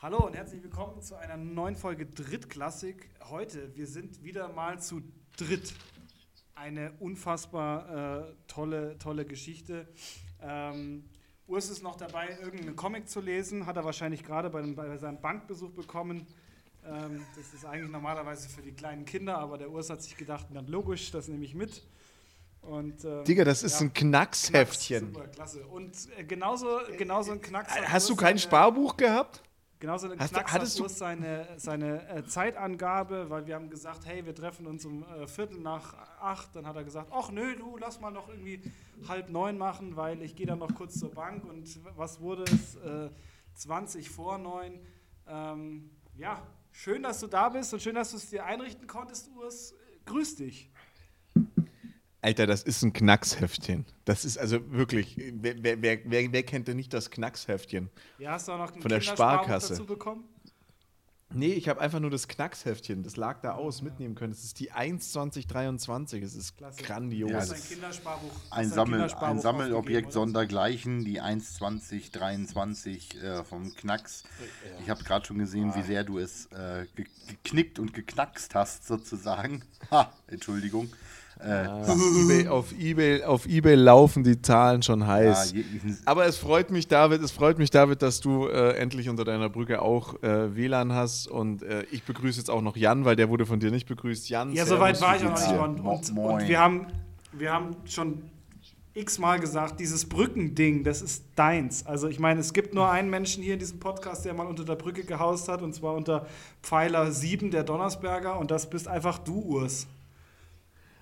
Hallo und herzlich willkommen zu einer neuen Folge Drittklassik. Heute, wir sind wieder mal zu dritt. Eine unfassbar äh, tolle, tolle Geschichte. Ähm, Urs ist noch dabei, irgendeinen Comic zu lesen, hat er wahrscheinlich gerade bei, bei, seinem Bankbesuch bekommen. Ähm, das ist eigentlich normalerweise für die kleinen Kinder, aber der Urs hat sich gedacht, na logisch, das nehme ich mit. Und, ähm, Digga, das ist ja, ein Knacksheftchen. Knacks, super, klasse. Und äh, genauso, genauso ein Knacks. Hast du kein Sparbuch gehabt? Genauso Hast Knacks du, hattest du seine, seine äh, Zeitangabe, weil wir haben gesagt, hey, wir treffen uns um äh, Viertel nach acht. Dann hat er gesagt, ach nö, du, lass mal noch irgendwie halb neun machen, weil ich gehe dann noch kurz zur Bank. Und was wurde es? Äh, 20 vor neun. Ähm, ja, schön, dass du da bist und schön, dass du es dir einrichten konntest, Urs. Grüß dich. Alter, das ist ein Knacksheftchen. Das ist also wirklich, wer, wer, wer, wer kennt denn nicht das Knacksheftchen? Ja, hast du auch noch ein von der Sparkasse dazu bekommen? Nee, ich habe einfach nur das Knacksheftchen. Das lag da aus, ja. mitnehmen können. Es ist die 1.2023. Es ist Klasse. grandios. Ja, das ist ein Kindersparbuch. Ein, Sammel, ein Sammelobjekt sondergleichen, die 1.2023 äh, vom Knacks. Ja. Ich habe gerade schon gesehen, wie sehr du es äh, geknickt und geknackst hast, sozusagen. Ha, Entschuldigung. Äh, auf, eBay, auf, eBay, auf eBay laufen die Zahlen schon heiß. Ja, Aber es freut mich, David, es freut mich, David, dass du äh, endlich unter deiner Brücke auch äh, WLAN hast. Und äh, ich begrüße jetzt auch noch Jan, weil der wurde von dir nicht begrüßt. Jan, ja, soweit war ich auch nicht. Und, und, und, wir, haben, wir haben schon x-mal gesagt, dieses Brückending, das ist deins. Also ich meine, es gibt nur einen Menschen hier in diesem Podcast, der mal unter der Brücke gehaust hat, und zwar unter Pfeiler 7 der Donnersberger. Und das bist einfach du, Urs.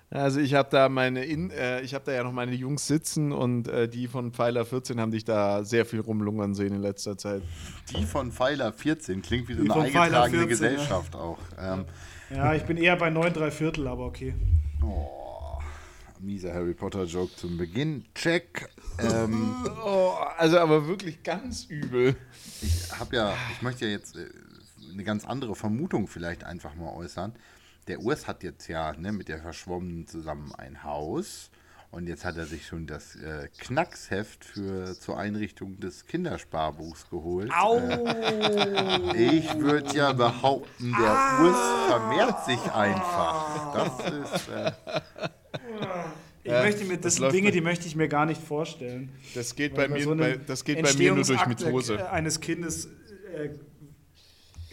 Also ich habe da meine, In äh, ich habe da ja noch meine Jungs sitzen und äh, die von Pfeiler 14 haben dich da sehr viel rumlungern sehen in letzter Zeit. Die von Pfeiler 14 klingt wie so eine eingetragene 14, Gesellschaft ja. auch. Ähm, ja, ich bin eher bei 9 3 Viertel, aber okay. Oh, mieser Harry Potter Joke zum Beginn. Check. Ähm, oh, also aber wirklich ganz übel. Ich habe ja, ich möchte ja jetzt äh, eine ganz andere Vermutung vielleicht einfach mal äußern der Urs hat jetzt ja ne, mit der Verschwommenen zusammen ein Haus. Und jetzt hat er sich schon das äh, Knacksheft für, zur Einrichtung des Kindersparbuchs geholt. Au! Äh, ich würde ja behaupten, der ah! Urs vermehrt sich einfach. Das ist. Äh, ich möchte mir, das, das sind Dinge, die möchte ich mir gar nicht vorstellen. Das geht, bei mir, so bei, das geht bei mir nur durch Methose. eines Kindes äh,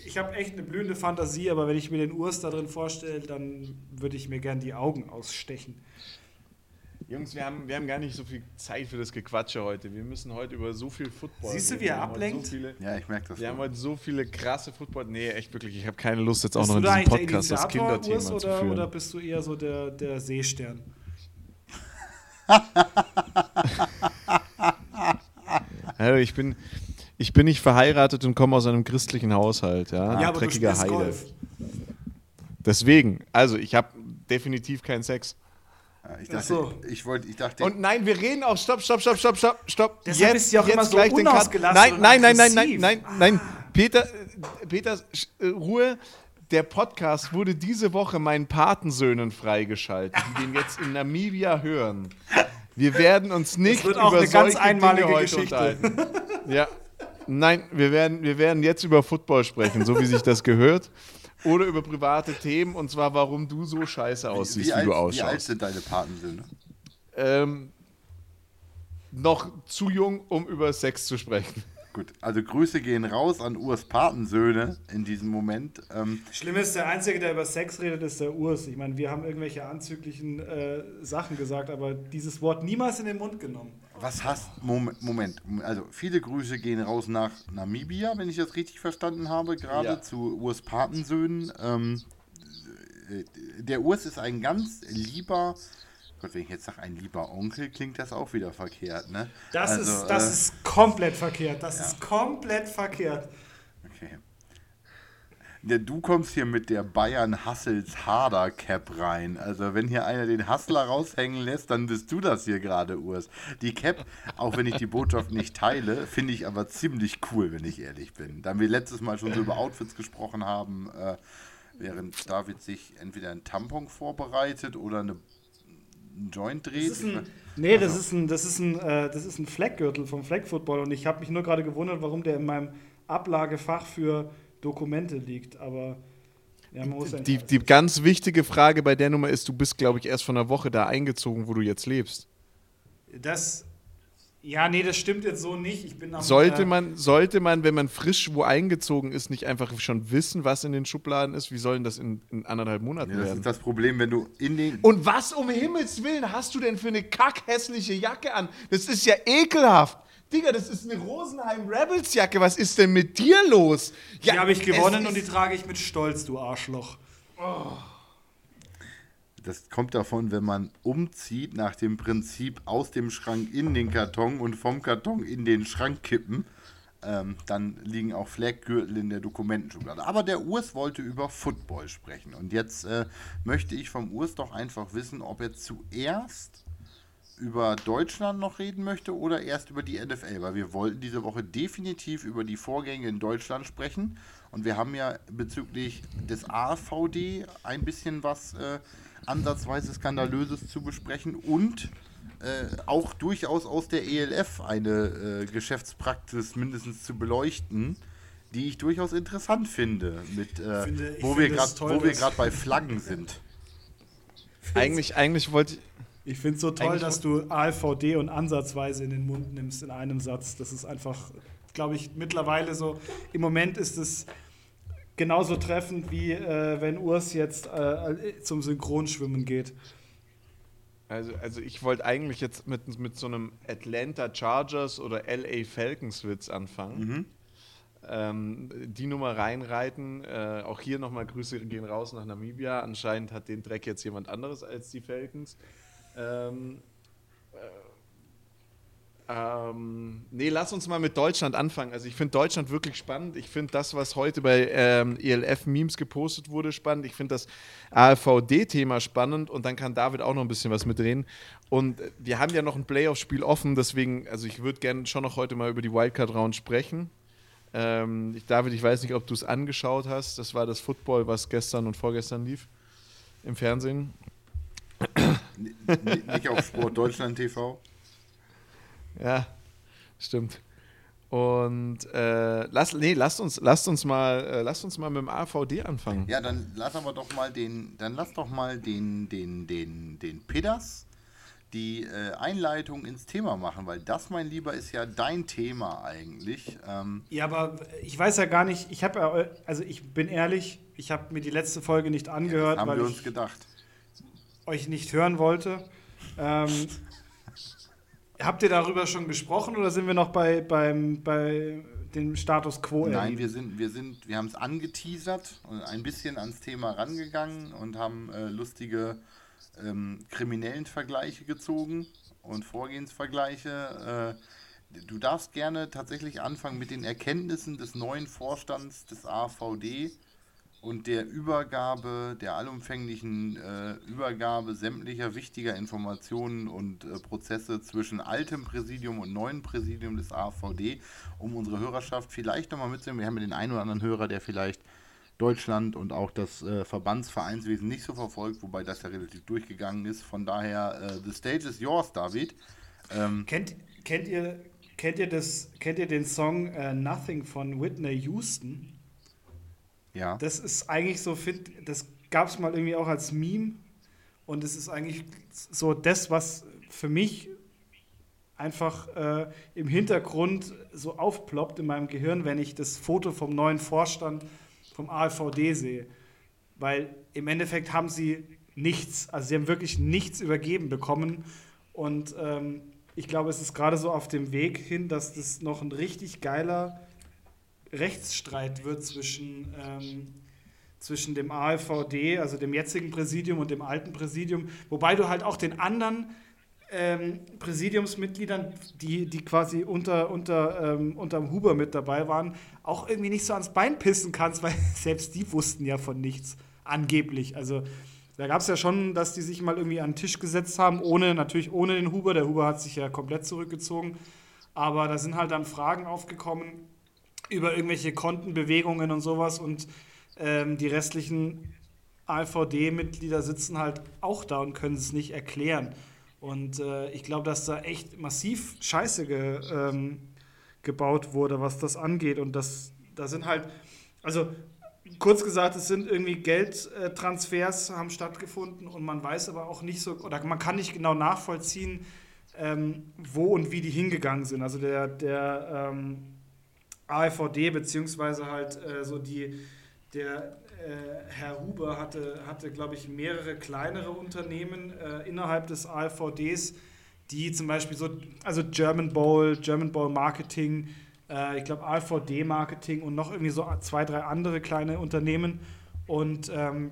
ich habe echt eine blühende Fantasie, aber wenn ich mir den Urs da drin vorstelle, dann würde ich mir gern die Augen ausstechen. Jungs, wir haben, wir haben gar nicht so viel Zeit für das Gequatsche heute. Wir müssen heute über so viel Football Siehst du, wie er ablenkt? So viele, ja, ich merke das. Wir haben heute so viele krasse Football. Nee, echt wirklich. Ich habe keine Lust, jetzt bist auch noch in diesem Podcast das Kinderthema Urs, oder, zu führen. Oder bist du eher so der, der Seestern? also ich bin, ich bin nicht verheiratet und komme aus einem christlichen Haushalt, ja. Ja, aber Dreckiger du Heide. Golf. Deswegen, also ich habe definitiv keinen Sex. Ich dachte, so. ich wollte, ich dachte. Und nein, wir reden auch. Stopp, stopp, stopp, stopp, stopp, stopp. Deshalb jetzt, ist ja auch jetzt immer so gleich den Nein, nein, nein, nein, nein, nein, nein. Peter, Peter, äh, Ruhe. Der Podcast wurde diese Woche meinen Patensöhnen freigeschaltet, die den jetzt in Namibia hören. Wir werden uns nicht das wird auch über eine ganz einmalige Dinge Geschichte. unterhalten. Ja, Nein, wir werden, wir werden jetzt über Football sprechen, so wie sich das gehört. Oder über private Themen, und zwar, warum du so scheiße aussiehst, wie, wie, wie alt, du ausschaust. Wie alt sind deine Patensöhne? Ähm, noch zu jung, um über Sex zu sprechen. Gut, also Grüße gehen raus an Urs Patensöhne in diesem Moment. Ähm, Schlimm ist, der Einzige, der über Sex redet, ist der Urs. Ich meine, wir haben irgendwelche anzüglichen äh, Sachen gesagt, aber dieses Wort niemals in den Mund genommen. Was hast Moment, Moment, also viele Grüße gehen raus nach Namibia, wenn ich das richtig verstanden habe, gerade ja. zu Urs Patensöhnen. Ähm, äh, der Urs ist ein ganz lieber Gott, wenn ich jetzt sage, ein lieber Onkel, klingt das auch wieder verkehrt, ne? Das, also, ist, das äh, ist komplett verkehrt. Das ja. ist komplett verkehrt. Ja, du kommst hier mit der Bayern Hassels Harder Cap rein. Also wenn hier einer den Hassler raushängen lässt, dann bist du das hier gerade, Urs. Die Cap, auch wenn ich die Botschaft nicht teile, finde ich aber ziemlich cool, wenn ich ehrlich bin. Da wir letztes Mal schon so über Outfits gesprochen haben, äh, während David sich entweder ein Tampon vorbereitet oder eine einen Joint dreht. Das ein, nee, das ist ein, das ist ein, äh, das ist ein Fleckgürtel vom Flag Football und ich habe mich nur gerade gewundert, warum der in meinem Ablagefach für Dokumente liegt. Aber ja, man muss ja Die, die ganz wichtige Frage bei der Nummer ist, du bist, glaube ich, erst von einer Woche da eingezogen, wo du jetzt lebst. das. Ja, nee, das stimmt jetzt so nicht. Ich bin am, Sollte man, sollte man, wenn man frisch wo eingezogen ist, nicht einfach schon wissen, was in den Schubladen ist? Wie soll denn das in, in anderthalb Monaten Ja, das werden? ist das Problem, wenn du in den. Und was um Himmels Willen hast du denn für eine kackhässliche Jacke an? Das ist ja ekelhaft. Digga, das ist eine Rosenheim Rebels Jacke. Was ist denn mit dir los? Die habe ich gewonnen und die trage ich mit Stolz, du Arschloch. Das kommt davon, wenn man umzieht nach dem Prinzip aus dem Schrank in den Karton und vom Karton in den Schrank kippen. Ähm, dann liegen auch Fleckgürtel in der Dokumentenschublade. Aber der Urs wollte über Football sprechen. Und jetzt äh, möchte ich vom Urs doch einfach wissen, ob er zuerst über Deutschland noch reden möchte oder erst über die NFL, weil wir wollten diese Woche definitiv über die Vorgänge in Deutschland sprechen und wir haben ja bezüglich des AVD ein bisschen was äh, ansatzweise skandalöses zu besprechen und äh, auch durchaus aus der ELF eine äh, Geschäftspraxis mindestens zu beleuchten, die ich durchaus interessant finde, mit, äh, finde- wo wir gerade toll, wo wir gerade bei Flaggen sind. Eigentlich, eigentlich wollte ich. Ich finde es so toll, Eigentlich- dass du AVD und ansatzweise in den Mund nimmst in einem Satz. Das ist einfach, glaube ich, mittlerweile so. Im Moment ist es genauso treffend, wie äh, wenn Urs jetzt äh, zum Synchronschwimmen geht. Also, also ich wollte eigentlich jetzt mit, mit so einem Atlanta Chargers oder LA Falcons Witz anfangen. Ähm, die Nummer reinreiten. Äh, auch hier nochmal Grüße gehen raus nach Namibia. Anscheinend hat den Dreck jetzt jemand anderes als die Falcons. Ähm, äh, ähm, nee, lass uns mal mit Deutschland anfangen. Also ich finde Deutschland wirklich spannend. Ich finde das, was heute bei ähm, ELF-Memes gepostet wurde, spannend. Ich finde das AVD-Thema spannend und dann kann David auch noch ein bisschen was mitreden. Und wir haben ja noch ein Playoff-Spiel offen, deswegen, also ich würde gerne schon noch heute mal über die Wildcard-Round sprechen. Ähm, ich, David, ich weiß nicht, ob du es angeschaut hast. Das war das Football, was gestern und vorgestern lief im Fernsehen. Nicht auf Sport Deutschland TV. Ja, stimmt. Und äh, lass, nee, lasst uns, lasst uns mal, äh, lasst uns mal mit dem AVD anfangen. Ja, dann lass aber doch mal den, dann lass doch mal den, den, den, den Pidders die äh, Einleitung ins Thema machen, weil das, mein Lieber, ist ja dein Thema eigentlich. Ähm, Ja, aber ich weiß ja gar nicht, ich habe ja, also ich bin ehrlich, ich habe mir die letzte Folge nicht angehört, haben weil wir ich uns gedacht. Euch nicht hören wollte. Ähm, habt ihr darüber schon gesprochen oder sind wir noch bei, beim, bei dem Status quo? Nein, wir sind, wir sind, wir haben es angeteasert und ein bisschen ans Thema rangegangen und haben äh, lustige ähm, kriminellen Vergleiche gezogen und Vorgehensvergleiche. Äh, du darfst gerne tatsächlich anfangen mit den Erkenntnissen des neuen Vorstands des AVD und der Übergabe, der allumfänglichen äh, Übergabe sämtlicher wichtiger Informationen und äh, Prozesse zwischen altem Präsidium und neuem Präsidium des AVD, um unsere Hörerschaft vielleicht nochmal mitzunehmen. Wir haben ja den einen oder anderen Hörer, der vielleicht Deutschland und auch das äh, Verbandsvereinswesen nicht so verfolgt, wobei das ja relativ durchgegangen ist. Von daher, äh, the stage is yours, David. Ähm, Kennt, kennt, ihr, kennt, ihr das, kennt ihr den Song äh, Nothing von Whitney Houston? Ja. Das ist eigentlich so, find, das gab es mal irgendwie auch als Meme. Und es ist eigentlich so das, was für mich einfach äh, im Hintergrund so aufploppt in meinem Gehirn, wenn ich das Foto vom neuen Vorstand vom AVD sehe. Weil im Endeffekt haben sie nichts, also sie haben wirklich nichts übergeben bekommen. Und ähm, ich glaube, es ist gerade so auf dem Weg hin, dass das noch ein richtig geiler Rechtsstreit wird zwischen, ähm, zwischen dem AVD, also dem jetzigen Präsidium und dem alten Präsidium, wobei du halt auch den anderen ähm, Präsidiumsmitgliedern, die, die quasi unter, unter, ähm, unterm Huber mit dabei waren, auch irgendwie nicht so ans Bein pissen kannst, weil selbst die wussten ja von nichts, angeblich. Also da gab es ja schon, dass die sich mal irgendwie an den Tisch gesetzt haben, ohne, natürlich ohne den Huber. Der Huber hat sich ja komplett zurückgezogen. Aber da sind halt dann Fragen aufgekommen über irgendwelche Kontenbewegungen und sowas und ähm, die restlichen AVD-Mitglieder sitzen halt auch da und können es nicht erklären. Und äh, ich glaube, dass da echt massiv Scheiße ge, ähm, gebaut wurde, was das angeht. Und das da sind halt, also kurz gesagt, es sind irgendwie Geldtransfers haben stattgefunden und man weiß aber auch nicht so, oder man kann nicht genau nachvollziehen, ähm, wo und wie die hingegangen sind. Also der, der ähm, AfVD, beziehungsweise halt äh, so die, der äh, Herr Huber hatte, hatte glaube ich, mehrere kleinere Unternehmen äh, innerhalb des AfVDs, die zum Beispiel so, also German Bowl, German Bowl Marketing, äh, ich glaube AVD Marketing und noch irgendwie so zwei, drei andere kleine Unternehmen. Und ähm,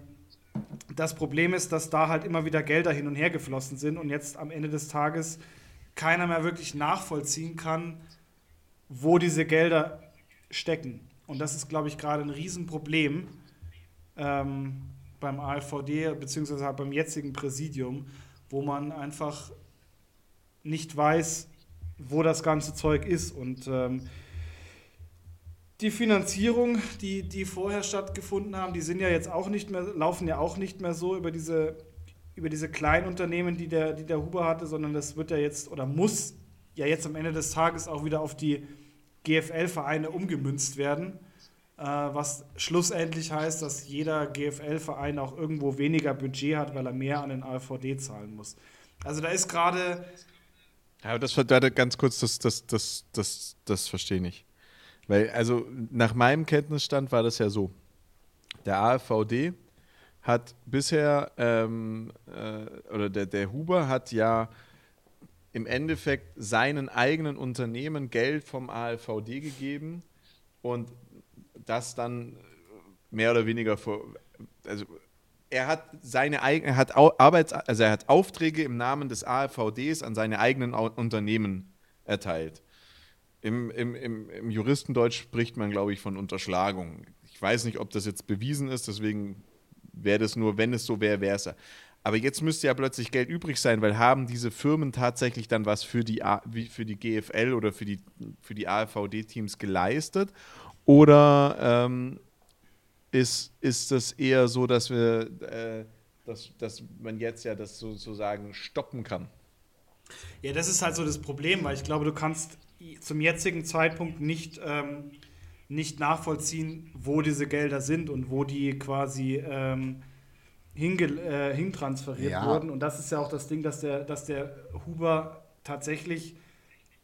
das Problem ist, dass da halt immer wieder Gelder hin und her geflossen sind und jetzt am Ende des Tages keiner mehr wirklich nachvollziehen kann, wo diese Gelder stecken. Und das ist, glaube ich, gerade ein Riesenproblem ähm, beim AfVD, beziehungsweise halt beim jetzigen Präsidium, wo man einfach nicht weiß, wo das ganze Zeug ist. Und ähm, die Finanzierung, die, die vorher stattgefunden haben, die sind ja jetzt auch nicht mehr, laufen ja auch nicht mehr so über diese, über diese kleinen Unternehmen, die der, die der Huber hatte, sondern das wird ja jetzt oder muss ja jetzt am Ende des Tages auch wieder auf die GFL-Vereine umgemünzt werden. Äh, was schlussendlich heißt, dass jeder GFL-Verein auch irgendwo weniger Budget hat, weil er mehr an den AVD zahlen muss. Also da ist gerade. Ja, das ganz kurz, das, das, das, das, das verstehe ich nicht. Weil, also nach meinem Kenntnisstand war das ja so. Der AfVD hat bisher, ähm, äh, oder der, der Huber hat ja im Endeffekt seinen eigenen Unternehmen Geld vom AfVD gegeben und das dann mehr oder weniger vor, also er hat seine eigene, hat Arbeits, also er hat Aufträge im Namen des AfVDs an seine eigenen Unternehmen erteilt. Im, im, im, Im Juristendeutsch spricht man, glaube ich, von Unterschlagung. Ich weiß nicht, ob das jetzt bewiesen ist, deswegen wäre das nur, wenn es so wäre, wäre es. Aber jetzt müsste ja plötzlich Geld übrig sein, weil haben diese Firmen tatsächlich dann was für die, für die GFL oder für die, für die AfVD-Teams geleistet? Oder ähm, ist, ist das eher so, dass wir, äh, dass, dass man jetzt ja das sozusagen stoppen kann? Ja, das ist halt so das Problem, weil ich glaube, du kannst zum jetzigen Zeitpunkt nicht, ähm, nicht nachvollziehen, wo diese Gelder sind und wo die quasi ähm, hinge äh, hintransferiert ja. wurden. Und das ist ja auch das Ding, dass der, dass der Huber tatsächlich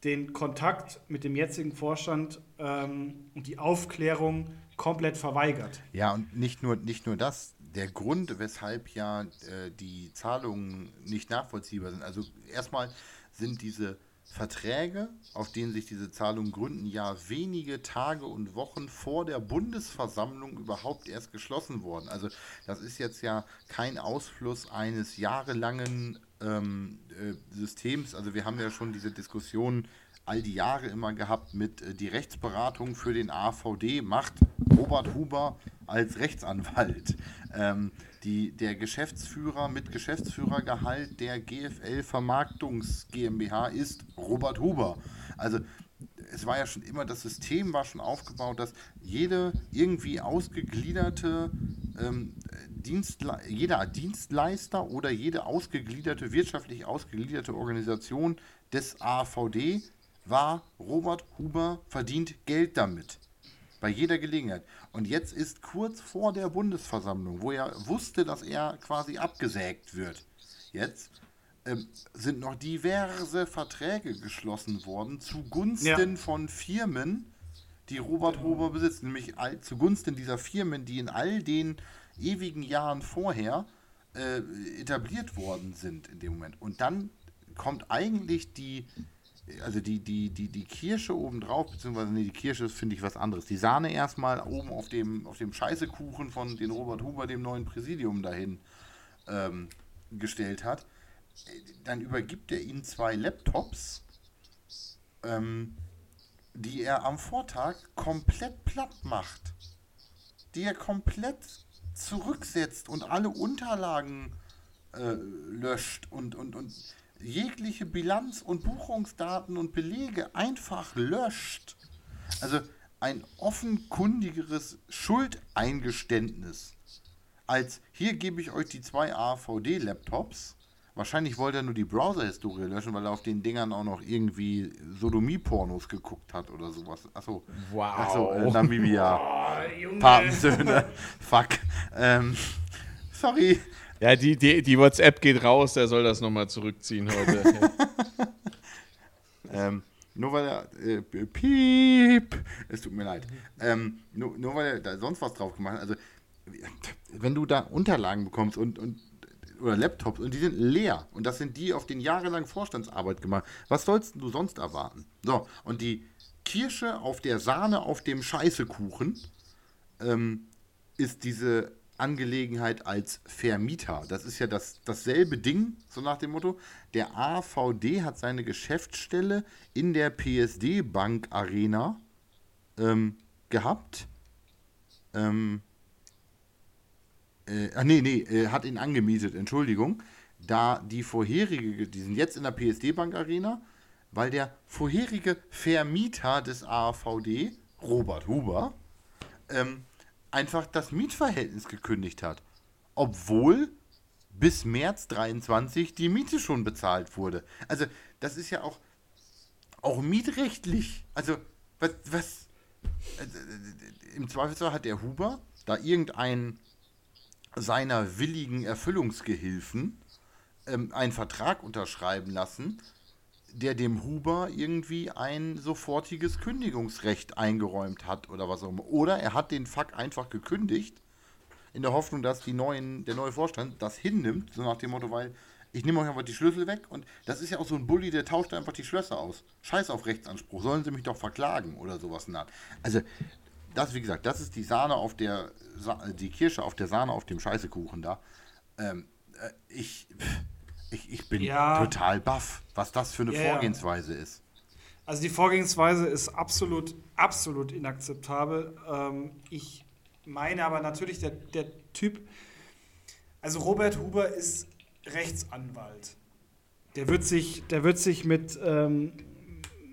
den Kontakt mit dem jetzigen Vorstand ähm, und die Aufklärung komplett verweigert. Ja, und nicht nur, nicht nur das. Der Grund, weshalb ja äh, die Zahlungen nicht nachvollziehbar sind. Also erstmal sind diese Verträge, auf denen sich diese Zahlungen gründen, ja wenige Tage und Wochen vor der Bundesversammlung überhaupt erst geschlossen worden. Also das ist jetzt ja kein Ausfluss eines jahrelangen ähm, äh, Systems. Also wir haben ja schon diese Diskussion all die Jahre immer gehabt mit äh, die Rechtsberatung für den AVD macht Robert Huber als Rechtsanwalt. Ähm, die, der Geschäftsführer mit Geschäftsführergehalt der GFL Vermarktungs GmbH ist Robert Huber. Also es war ja schon immer, das System war schon aufgebaut, dass jede irgendwie ausgegliederte ähm, Dienstle jeder Dienstleister oder jede ausgegliederte, wirtschaftlich ausgegliederte Organisation des AVD war Robert Huber verdient Geld damit. Bei jeder Gelegenheit. Und jetzt ist kurz vor der Bundesversammlung, wo er wusste, dass er quasi abgesägt wird. Jetzt ähm, sind noch diverse Verträge geschlossen worden zugunsten ja. von Firmen, die Robert Huber besitzt. Nämlich all, zugunsten dieser Firmen, die in all den ewigen Jahren vorher äh, etabliert worden sind in dem Moment. Und dann kommt eigentlich die also die, die, die, die Kirsche obendrauf, beziehungsweise nee, die Kirsche finde ich was anderes. Die Sahne erstmal oben auf dem, auf dem Scheißekuchen von den Robert Huber, dem neuen Präsidium, dahin ähm, gestellt hat. Dann übergibt er ihnen zwei Laptops, ähm, die er am Vortag komplett platt macht. Die er komplett zurücksetzt und alle Unterlagen äh, löscht und, und, und jegliche Bilanz und Buchungsdaten und Belege einfach löscht. Also ein offenkundigeres Schuldeingeständnis als hier gebe ich euch die zwei AVD-Laptops, Wahrscheinlich wollte er nur die Browser-Historie löschen, weil er auf den Dingern auch noch irgendwie Sodomie-Pornos geguckt hat oder sowas. Achso. Wow. Achso, äh, Namibia. Oh, Patensöhne. Fuck. Ähm, sorry. Ja, die, die, die WhatsApp geht raus, der soll das nochmal zurückziehen heute. ähm, nur weil er. Äh, piep! Es tut mir leid. Ähm, nur, nur weil er da sonst was drauf gemacht hat. Also, wenn du da Unterlagen bekommst und, und oder Laptops und die sind leer. Und das sind die auf den jahrelang Vorstandsarbeit gemacht. Was sollst du sonst erwarten? So, und die Kirsche auf der Sahne auf dem Scheißekuchen ähm, ist diese Angelegenheit als Vermieter. Das ist ja das, dasselbe Ding, so nach dem Motto. Der AVD hat seine Geschäftsstelle in der PSD Bank Arena ähm, gehabt. Ähm, äh, ah, nee, nee, äh, hat ihn angemietet, Entschuldigung, da die vorherige, die sind jetzt in der PSD Bank Arena, weil der vorherige Vermieter des AVD, Robert Huber, ähm, einfach das Mietverhältnis gekündigt hat. Obwohl bis März 23 die Miete schon bezahlt wurde. Also, das ist ja auch, auch mietrechtlich. Also, was, was im Zweifelsfall hat der Huber da irgendein seiner willigen Erfüllungsgehilfen ähm, einen Vertrag unterschreiben lassen, der dem Huber irgendwie ein sofortiges Kündigungsrecht eingeräumt hat oder was auch immer. Oder er hat den Fuck einfach gekündigt, in der Hoffnung, dass die neuen, der neue Vorstand das hinnimmt, so nach dem Motto, weil ich nehme euch einfach die Schlüssel weg und das ist ja auch so ein Bulli, der tauscht einfach die Schlösser aus. Scheiß auf Rechtsanspruch, sollen sie mich doch verklagen oder sowas. Also das, wie gesagt, das ist die Sahne auf der, die Kirsche auf der Sahne auf dem Scheißekuchen da. Ähm, äh, ich, ich, ich bin ja. total baff, was das für eine ja, Vorgehensweise ist. Also die Vorgehensweise ist absolut, absolut inakzeptabel. Ähm, ich meine aber natürlich, der, der Typ, also Robert Huber ist Rechtsanwalt. Der wird sich, der wird sich mit, ähm,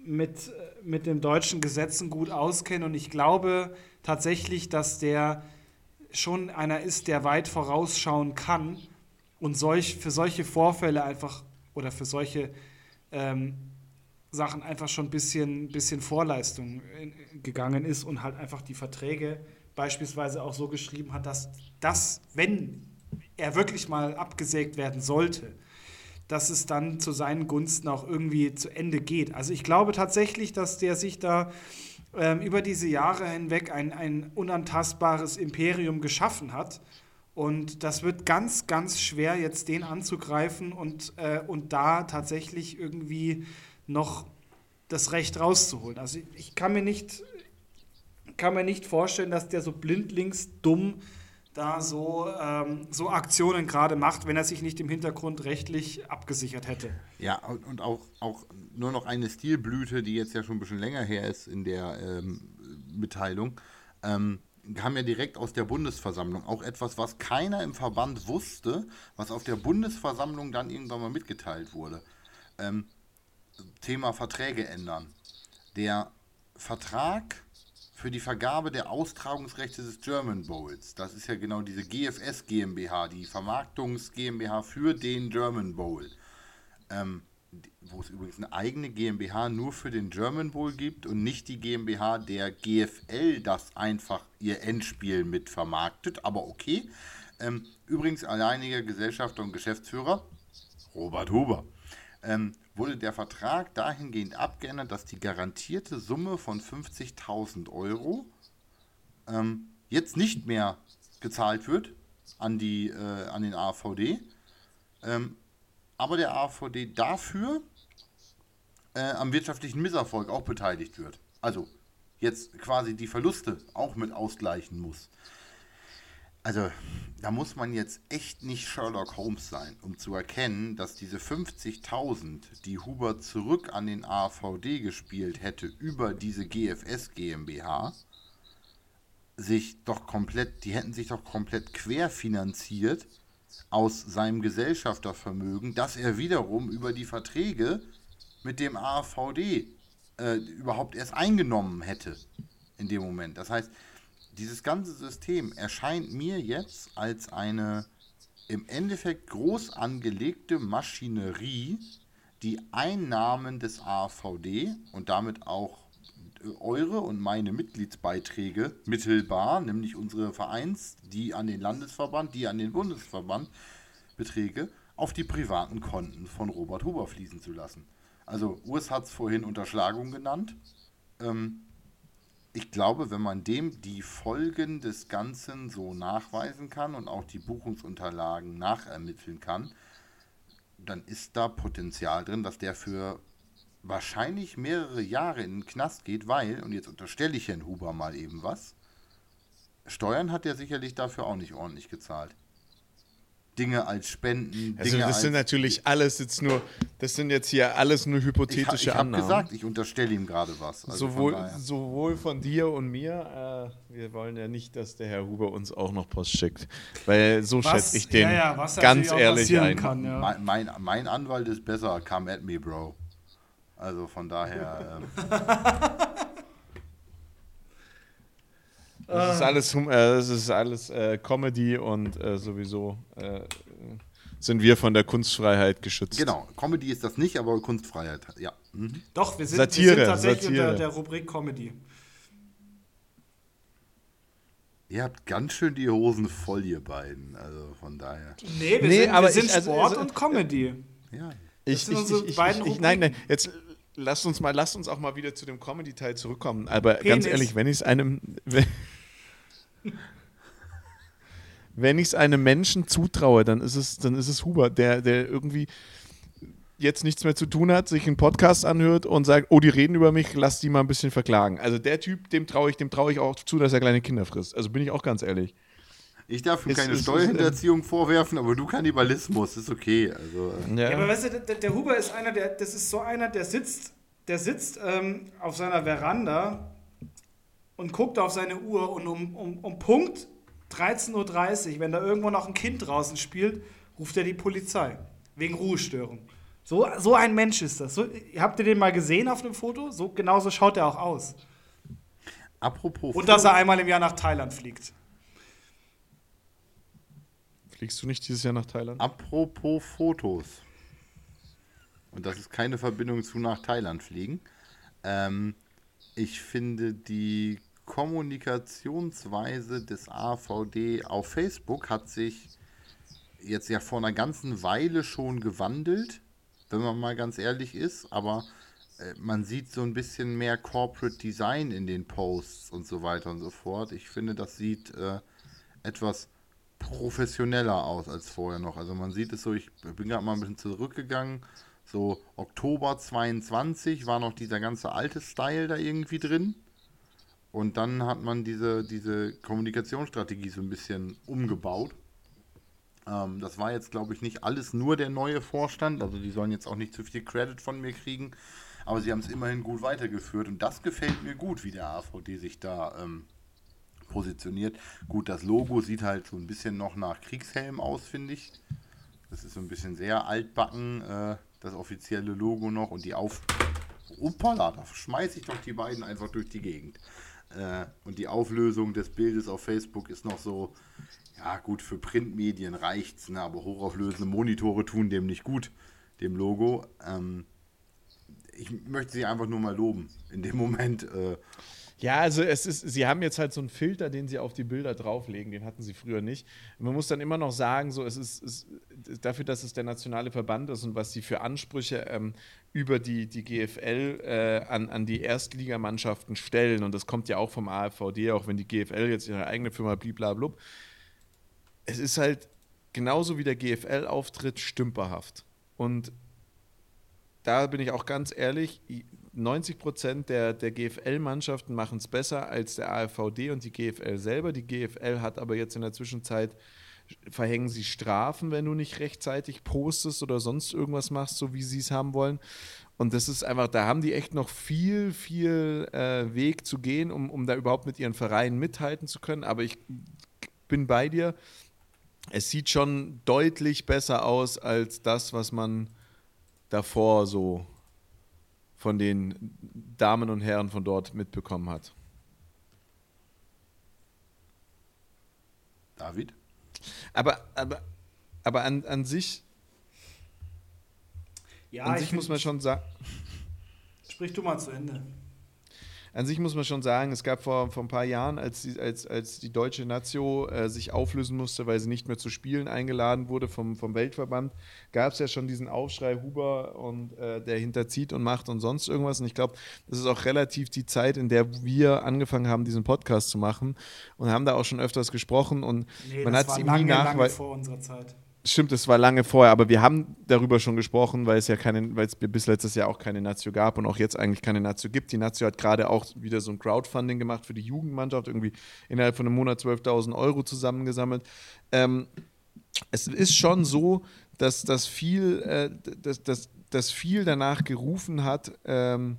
mit mit den deutschen Gesetzen gut auskennen und ich glaube tatsächlich, dass der schon einer ist, der weit vorausschauen kann und solch, für solche Vorfälle einfach oder für solche ähm, Sachen einfach schon ein bisschen, bisschen Vorleistung gegangen ist und halt einfach die Verträge beispielsweise auch so geschrieben hat, dass das, wenn er wirklich mal abgesägt werden sollte, dass es dann zu seinen Gunsten auch irgendwie zu Ende geht. Also ich glaube tatsächlich, dass der sich da ähm, über diese Jahre hinweg ein, ein unantastbares Imperium geschaffen hat. Und das wird ganz, ganz schwer, jetzt den anzugreifen und, äh, und da tatsächlich irgendwie noch das Recht rauszuholen. Also ich, kann, mir nicht, kann mir nicht vorstellen, dass der so blindlings dumm da so, ähm, so Aktionen gerade macht, wenn er sich nicht im Hintergrund rechtlich abgesichert hätte. Ja, und auch, auch nur noch eine Stilblüte, die jetzt ja schon ein bisschen länger her ist in der ähm, Mitteilung, ähm, kam ja direkt aus der Bundesversammlung. Auch etwas, was keiner im Verband wusste, was auf der Bundesversammlung dann irgendwann mal mitgeteilt wurde. Ähm, Thema Verträge ändern. Der Vertrag für die Vergabe der Austragungsrechte des German Bowls. Das ist ja genau diese GFS GmbH, die Vermarktungs GmbH für den German Bowl. Ähm, wo es übrigens eine eigene GmbH nur für den German Bowl gibt und nicht die GmbH der GFL, das einfach ihr Endspiel mit vermarktet, aber okay. Ähm, übrigens alleiniger Gesellschafter und Geschäftsführer Robert Huber. Ähm, wurde der Vertrag dahingehend abgeändert, dass die garantierte Summe von 50.000 Euro ähm, jetzt nicht mehr gezahlt wird an, die, äh, an den AVD, ähm, aber der AVD dafür äh, am wirtschaftlichen Misserfolg auch beteiligt wird. Also jetzt quasi die Verluste auch mit ausgleichen muss. Also, da muss man jetzt echt nicht Sherlock Holmes sein, um zu erkennen, dass diese 50.000, die Huber zurück an den AVD gespielt hätte über diese GFS GmbH, sich doch komplett, die hätten sich doch komplett querfinanziert aus seinem Gesellschaftervermögen, das er wiederum über die Verträge mit dem AVD äh, überhaupt erst eingenommen hätte in dem Moment. Das heißt, dieses ganze System erscheint mir jetzt als eine im Endeffekt groß angelegte Maschinerie, die Einnahmen des AVD und damit auch eure und meine Mitgliedsbeiträge mittelbar, nämlich unsere Vereins, die an den Landesverband, die an den Bundesverband Beträge auf die privaten Konten von Robert Huber fließen zu lassen. Also Urs hat es vorhin Unterschlagung genannt. Ähm, ich glaube, wenn man dem die Folgen des Ganzen so nachweisen kann und auch die Buchungsunterlagen nachermitteln kann, dann ist da Potenzial drin, dass der für wahrscheinlich mehrere Jahre in den Knast geht, weil, und jetzt unterstelle ich Herrn Huber mal eben was, Steuern hat er sicherlich dafür auch nicht ordentlich gezahlt. Dinge als Spenden. Also Dinge das sind natürlich alles jetzt nur, das sind jetzt hier alles nur ich, hypothetische ich habe Annahmen. gesagt, ich unterstelle ihm gerade was. Also sowohl, von sowohl von dir und mir. Äh, wir wollen ja nicht, dass der Herr Huber uns auch noch Post schickt. Weil so Was- schätze ich den ja, ja, was ganz ehrlich ein. Kann, ja. mein, mein, mein Anwalt ist besser, come at me, Bro. Also von daher, ähm, Das ist alles, äh, das ist alles äh, Comedy und äh, sowieso äh, sind wir von der Kunstfreiheit geschützt. genau, Comedy ist das nicht, aber Kunstfreiheit, ja. Mhm. Doch, wir sind, Satire, wir sind tatsächlich Satire. unter der Rubrik Comedy. Ihr habt ganz schön die Hosen voll, ihr beiden. Also von daher, Nee, wir Nee, sind, aber wir sind ich- also- Sport also- und Comedy. ja. Ich, sind ich, unsere ich, beiden ich, ich, nein, nein, jetzt lasst uns mal, lasst uns auch mal wieder zu dem Comedy-Teil zurückkommen. Aber ganz Penis. ehrlich, wenn ich es einem, wenn, wenn ich es einem Menschen zutraue, dann ist es, dann ist es Huber, der, der irgendwie jetzt nichts mehr zu tun hat, sich einen Podcast anhört und sagt, oh, die reden über mich, lass die mal ein bisschen verklagen. Also der Typ, dem traue ich, dem traue ich auch zu, dass er kleine Kinder frisst. Also bin ich auch ganz ehrlich. Ich darf ihm keine es- Steuerhinterziehung vorwerfen, aber du Kannibalismus, ist okay. Also, äh, Ja, aber weißt du, der, der Huber ist einer, der, das ist so einer, der sitzt, der sitzt ähm, auf seiner Veranda und guckt auf seine Uhr und um, um, um Punkt 13.30 Uhr, wenn da irgendwo noch ein Kind draußen spielt, ruft er die Polizei. Wegen Ruhestörung. So, so ein Mensch ist das. So, habt ihr den mal gesehen auf dem Foto? So, genauso schaut er auch aus. apropos Und dass er einmal im Jahr nach Thailand fliegt. Fliegst du nicht dieses Jahr nach Thailand? Apropos Fotos. Und das ist keine Verbindung zu nach Thailand fliegen. Ähm, ich finde die Kommunikationsweise des AVD auf Facebook hat sich jetzt ja vor einer ganzen Weile schon gewandelt, wenn man mal ganz ehrlich ist, aber äh, man sieht so ein bisschen mehr Corporate Design in den Posts und so weiter und so fort. Ich finde, das sieht äh, etwas professioneller aus als vorher noch. Also man sieht es so, ich bin gerade mal ein bisschen zurückgegangen, so Oktober 22 war noch dieser ganze alte Style da irgendwie drin. Und dann hat man diese, diese Kommunikationsstrategie so ein bisschen umgebaut. Ähm, das war jetzt, glaube ich, nicht alles nur der neue Vorstand. Also die sollen jetzt auch nicht zu viel Credit von mir kriegen. Aber sie haben es immerhin gut weitergeführt. Und das gefällt mir gut, wie der AVD sich da ähm, positioniert. Gut, das Logo sieht halt so ein bisschen noch nach Kriegshelm aus, finde ich. Das ist so ein bisschen sehr altbacken, äh, das offizielle Logo noch. Und die Auf... Uppala, da schmeiße ich doch die beiden einfach durch die Gegend. Äh, und die Auflösung des Bildes auf Facebook ist noch so, ja gut, für Printmedien reicht's, ne? aber hochauflösende Monitore tun dem nicht gut, dem Logo. Ähm, ich möchte sie einfach nur mal loben. In dem Moment, äh, Ja, also es ist, sie haben jetzt halt so einen Filter, den sie auf die Bilder drauflegen, den hatten sie früher nicht. Man muss dann immer noch sagen, so es ist, es, dafür, dass es der nationale Verband ist und was sie für Ansprüche ähm, über die, die GFL äh, an, an die Erstligamannschaften stellen, und das kommt ja auch vom AFVD, auch wenn die GFL jetzt ihre eigene Firma bliblablub, es ist halt genauso wie der GFL-Auftritt stümperhaft. Und da bin ich auch ganz ehrlich, 90 Prozent der, der GFL-Mannschaften machen es besser als der AFVD und die GFL selber. Die GFL hat aber jetzt in der Zwischenzeit, verhängen sie Strafen, wenn du nicht rechtzeitig postest oder sonst irgendwas machst, so wie sie es haben wollen. Und das ist einfach, da haben die echt noch viel, viel äh, Weg zu gehen, um, um da überhaupt mit ihren Vereinen mithalten zu können. Aber ich bin bei dir. Es sieht schon deutlich besser aus als das, was man davor so von den Damen und Herren von dort mitbekommen hat. David? Aber, aber aber an, an sich, Ja, an ich sich muss man schon sagen, Sprich du mal zu Ende. An sich muss man schon sagen, es gab vor, vor ein paar Jahren, als die, als, als die deutsche Nazio äh, sich auflösen musste, weil sie nicht mehr zu Spielen eingeladen wurde vom, vom Weltverband, gab es ja schon diesen Aufschrei Huber und äh, der hinterzieht und macht und sonst irgendwas. Und ich glaube, das ist auch relativ die Zeit, in der wir angefangen haben, diesen Podcast zu machen und haben da auch schon öfters gesprochen und Nee, man hat es war ihm lange, nie nachweisen. Stimmt, es war lange vorher, aber wir haben darüber schon gesprochen, weil es ja keine, weil es bis letztes Jahr auch keine Nazio gab und auch jetzt eigentlich keine Nazio gibt. Die Nazio hat gerade auch wieder so ein Crowdfunding gemacht für die Jugendmannschaft, irgendwie innerhalb von einem Monat 12.000 Euro zusammengesammelt. Ähm, es ist schon so, dass, dass, viel, äh, dass, dass, dass viel danach gerufen hat, ähm,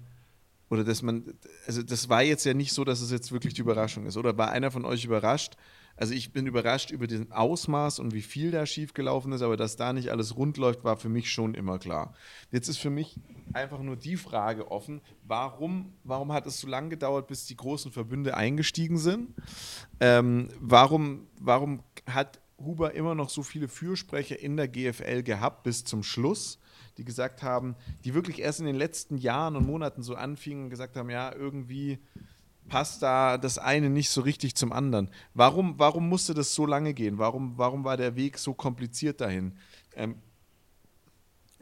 oder dass man, also das war jetzt ja nicht so, dass es jetzt wirklich die Überraschung ist. Oder war einer von euch überrascht? Also ich bin überrascht über den Ausmaß und wie viel da schiefgelaufen ist, aber dass da nicht alles rund läuft, war für mich schon immer klar. Jetzt ist für mich einfach nur die Frage offen, warum, warum hat es so lange gedauert, bis die großen Verbünde eingestiegen sind? Ähm, warum, warum hat Huber immer noch so viele Fürsprecher in der GFL gehabt bis zum Schluss, die gesagt haben, die wirklich erst in den letzten Jahren und Monaten so anfingen und gesagt haben, ja, irgendwie passt da das eine nicht so richtig zum anderen. Warum, warum musste das so lange gehen? Warum, warum war der Weg so kompliziert dahin? Ähm,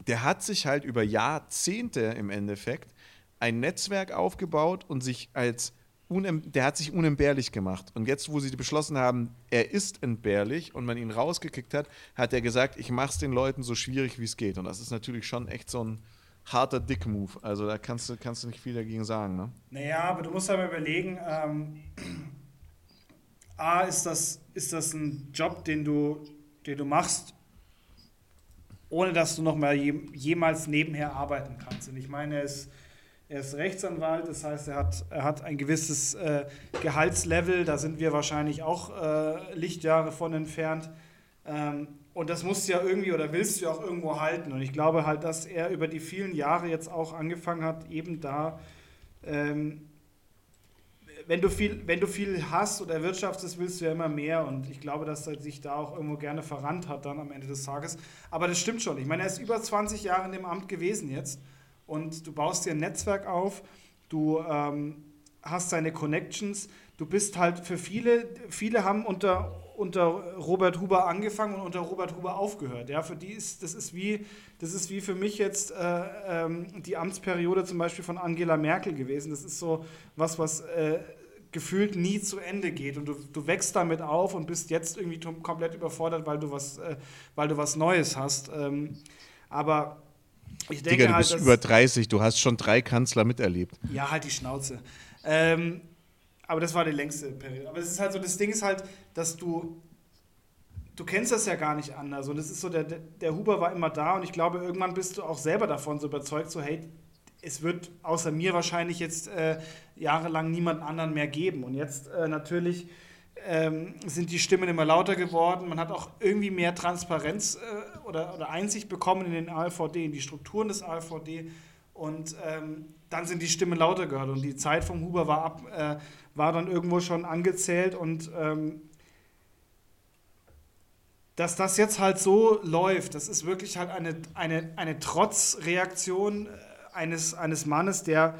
der hat sich halt über Jahrzehnte im Endeffekt ein Netzwerk aufgebaut und sich als der hat sich unentbehrlich gemacht. Und jetzt, wo sie beschlossen haben, er ist entbehrlich und man ihn rausgekickt hat, hat er gesagt, ich mache es den Leuten so schwierig, wie es geht. Und das ist natürlich schon echt so ein harter Dick-Move. Also da kannst du, kannst du nicht viel dagegen sagen. Ne? Naja, aber du musst aber überlegen, ähm, A, ist das, ist das ein Job, den du, den du machst, ohne dass du noch mal je, jemals nebenher arbeiten kannst. Und ich meine, er ist, er ist Rechtsanwalt, das heißt, er hat, er hat ein gewisses äh, Gehaltslevel, da sind wir wahrscheinlich auch äh, Lichtjahre von entfernt. Ähm, und das musst du ja irgendwie oder willst du ja auch irgendwo halten. Und ich glaube halt, dass er über die vielen Jahre jetzt auch angefangen hat, eben da, ähm, wenn, du viel, wenn du viel hast oder erwirtschaftest, willst du ja immer mehr. Und ich glaube, dass er sich da auch irgendwo gerne verrannt hat dann am Ende des Tages. Aber das stimmt schon. Ich meine, er ist über 20 Jahre in dem Amt gewesen jetzt. Und du baust dir ein Netzwerk auf, du ähm, hast seine Connections, du bist halt für viele, viele haben unter, unter Robert Huber angefangen und unter Robert Huber aufgehört. Ja, für die ist, das ist wie, das ist wie für mich jetzt äh, ähm, die Amtsperiode zum Beispiel von Angela Merkel gewesen. Das ist so was, was äh, gefühlt nie zu Ende geht und du, du wächst damit auf und bist jetzt irgendwie komplett überfordert, weil du was, äh, weil du was Neues hast. Ähm, aber ich denke Digga, du halt, bist über 30, du hast schon drei Kanzler miterlebt. ja, halt die Schnauze. Ähm, aber das war die längste Periode. Aber es ist halt so, das Ding ist halt, dass du, du kennst das ja gar nicht anders. Und es ist so, der, der Huber war immer da und ich glaube, irgendwann bist du auch selber davon so überzeugt, so, hey, es wird außer mir wahrscheinlich jetzt äh, jahrelang niemand anderen mehr geben. Und jetzt äh, natürlich ähm, sind die Stimmen immer lauter geworden. Man hat auch irgendwie mehr Transparenz äh, oder, oder Einsicht bekommen in den ALVD, in die Strukturen des ALVD. Und ähm, dann sind die Stimmen lauter gehört. Und die Zeit vom Huber war, ab, äh, war dann irgendwo schon angezählt. Und ähm, dass das jetzt halt so läuft, das ist wirklich halt eine, eine, eine Trotzreaktion äh, eines, eines Mannes, der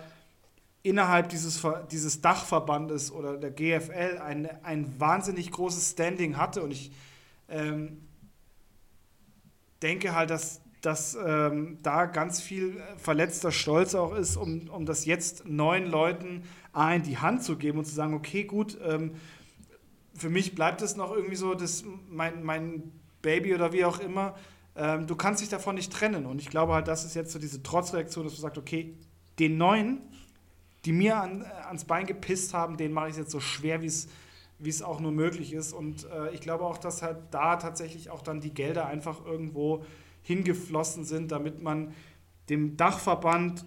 innerhalb dieses, dieses Dachverbandes oder der GFL ein, ein wahnsinnig großes Standing hatte. Und ich ähm, denke halt, dass, dass ähm, da ganz viel äh, verletzter Stolz auch ist, um, um das jetzt neuen Leuten A in die Hand zu geben und zu sagen, okay, gut, ähm, für mich bleibt es noch irgendwie so, dass mein, mein Baby oder wie auch immer, ähm, du kannst dich davon nicht trennen. Und ich glaube halt, das ist jetzt so diese Trotzreaktion, dass du sagst, okay, den Neuen, die mir an, äh, ans Bein gepisst haben, den mache ich jetzt so schwer, wie es wie es auch nur möglich ist. Und äh, ich glaube auch, dass halt da tatsächlich auch dann die Gelder einfach irgendwo hingeflossen sind, damit man dem Dachverband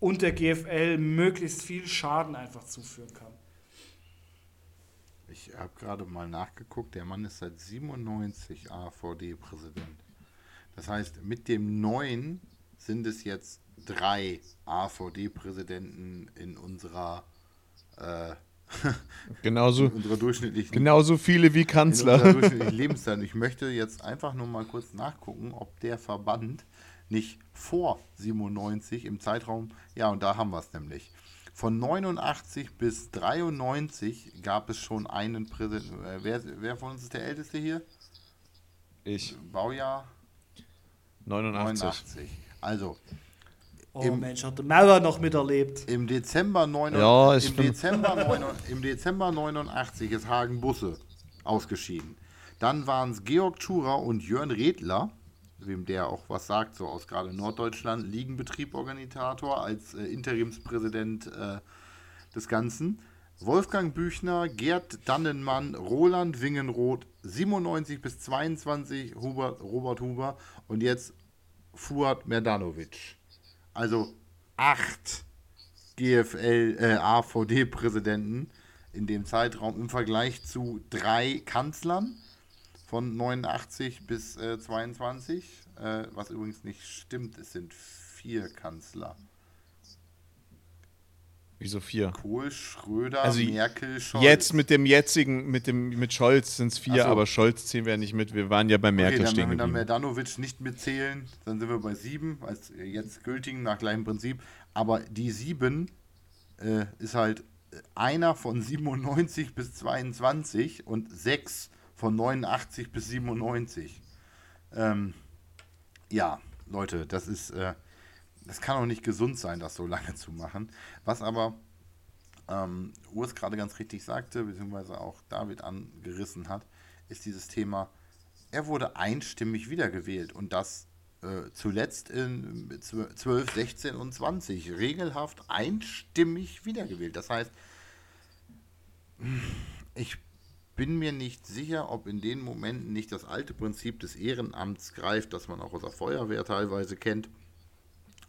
und der GFL möglichst viel Schaden einfach zuführen kann. Ich habe gerade mal nachgeguckt, der Mann ist seit 97 AVD-Präsident. Das heißt, mit dem neuen sind es jetzt drei AVD-Präsidenten in unserer äh, Genauso, unserer durchschnittlichen genauso viele wie Kanzler. durchschnittlichen Lebenszeit. Ich möchte jetzt einfach nur mal kurz nachgucken, ob der Verband nicht vor 97 im Zeitraum, ja, und da haben wir es nämlich. Von 89 bis 93 gab es schon einen Präsidenten. Äh, wer, wer von uns ist der Älteste hier? Ich, Baujahr 89. 89. Also, Oh Im- Mensch, hat der Mauer noch miterlebt. Im Dezember, 9, Ja, im, Dezember 9, im Dezember 89 ist Hagen Busse ausgeschieden. Dann waren es Georg Tschurer und Jörn Redler, wem der auch was sagt, so aus gerade Norddeutschland, Liegenbetrieb Organisator als äh, Interimspräsident äh, des Ganzen. Wolfgang Büchner, Gerd Dannenmann, Roland Wingenroth, 97 bis 22 Hubert, Robert Huber und jetzt Fuad Merdanovic. Also acht GFL, äh, AVD-Präsidenten in dem Zeitraum im Vergleich zu drei Kanzlern von 89 bis äh, 22, äh, was übrigens nicht stimmt, es sind vier Kanzler. Wieso vier? Kohl, Schröder, Also Merkel, Scholz. Jetzt mit dem jetzigen, mit dem mit Scholz sind es vier, so. aber Scholz zählen wir ja nicht mit. Wir waren ja bei Merkel okay, dann, stehen wenn wir dann. Merdanovic nicht mitzählen, dann sind wir bei sieben, als jetzt gültigen nach gleichem Prinzip. Aber die sieben äh, ist halt einer von 97 bis 22 und sechs von 89 bis 97. Ähm, ja, Leute, das ist, äh, das kann auch nicht gesund sein, das so lange zu machen. Was aber ähm, Urs gerade ganz richtig sagte, beziehungsweise auch David angerissen hat, ist dieses Thema, er wurde einstimmig wiedergewählt und das äh, zuletzt in 12, 16 und 20 regelhaft einstimmig wiedergewählt. Das heißt, ich bin mir nicht sicher, ob in den Momenten nicht das alte Prinzip des Ehrenamts greift, das man auch aus der Feuerwehr teilweise kennt.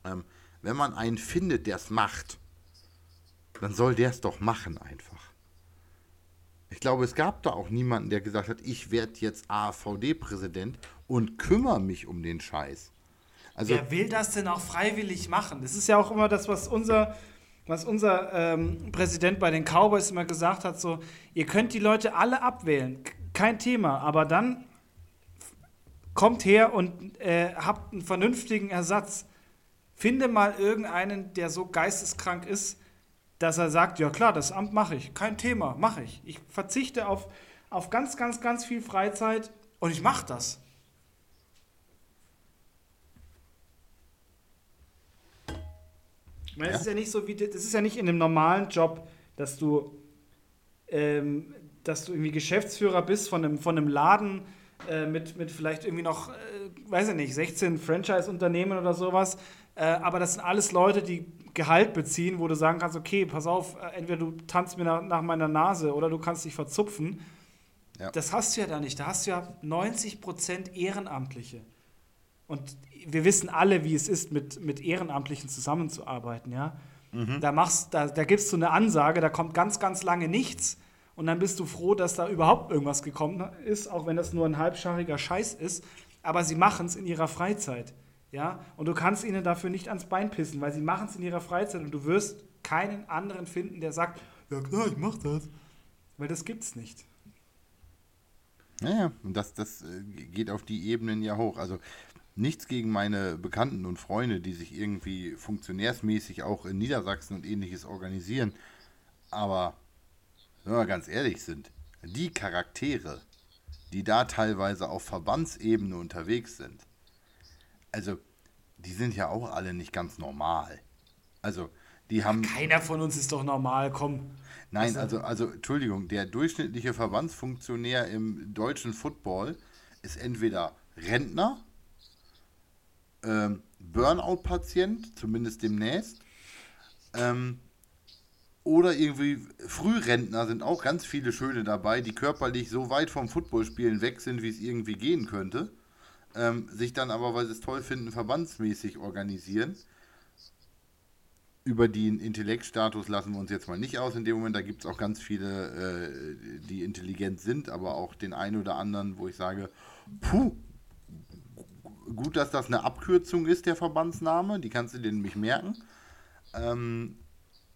Ähm, wenn man einen findet, der es macht, dann soll der es doch machen einfach. Ich glaube, es gab da auch niemanden, der gesagt hat, ich werde jetzt AVD-Präsident und kümmere mich um den Scheiß. Also, Wer will das denn auch freiwillig machen? Das ist ja auch immer das, was unser, was unser ähm, Präsident bei den Cowboys immer gesagt hat: so, ihr könnt die Leute alle abwählen, kein Thema, aber dann kommt her und äh, habt einen vernünftigen Ersatz. Finde mal irgendeinen, der so geisteskrank ist, dass er sagt: Ja, klar, das Amt mache ich, kein Thema, mache ich. Ich verzichte auf, auf ganz, ganz, ganz viel Freizeit und ich mache das. Ich meine, Ja. das ist ja nicht so wie, das ist ja nicht in einem normalen Job, dass du, ähm, dass du irgendwie Geschäftsführer bist von einem, von einem Laden äh, mit, mit vielleicht irgendwie noch, äh, weiß ich nicht, 16 Franchise-Unternehmen oder sowas. Äh, aber das sind alles Leute, die Gehalt beziehen, wo du sagen kannst, okay, pass auf, äh, entweder du tanzt mir nach, nach meiner Nase oder du kannst dich verzupfen. Ja. Das hast du ja da nicht. Da hast du ja 90% Ehrenamtliche. Und wir wissen alle, wie es ist, mit, mit Ehrenamtlichen zusammenzuarbeiten, ja. Da, machst, da, da gibst du eine Ansage, da kommt ganz, ganz lange nichts. Und dann bist du froh, dass da überhaupt irgendwas gekommen ist, auch wenn das nur ein halbschariger Scheiß ist. Aber sie machen es in ihrer Freizeit. Ja? Und du kannst ihnen dafür nicht ans Bein pissen, weil sie machen es in ihrer Freizeit und du wirst keinen anderen finden, der sagt, ja klar, ich mach das. Weil das gibt's nicht. Naja, und das, das äh, geht auf die Ebenen ja hoch. Also nichts gegen meine Bekannten und Freunde, die sich irgendwie funktionärsmäßig auch in Niedersachsen und ähnliches organisieren. Aber wenn wir ganz ehrlich sind, die Charaktere, die da teilweise auf Verbandsebene unterwegs sind, also die sind ja auch alle nicht ganz normal. Also die haben Keiner von uns ist doch normal, komm. Nein, also, also Entschuldigung, der durchschnittliche Verbandsfunktionär im deutschen Football ist entweder Rentner, ähm, Burnout-Patient, zumindest demnächst, ähm, oder irgendwie Frührentner sind auch ganz viele Schöne dabei, die körperlich so weit vom Footballspielen weg sind, wie es irgendwie gehen könnte, ähm, sich dann aber, weil sie es toll finden, verbandsmäßig organisieren über den Intellektstatus lassen wir uns jetzt mal nicht aus in dem Moment. Da gibt es auch ganz viele, äh, die intelligent sind, aber auch den einen oder anderen, wo ich sage, puh, gut, dass das eine Abkürzung ist, der Verbandsname. Die kannst du dir nämlich merken. Ähm,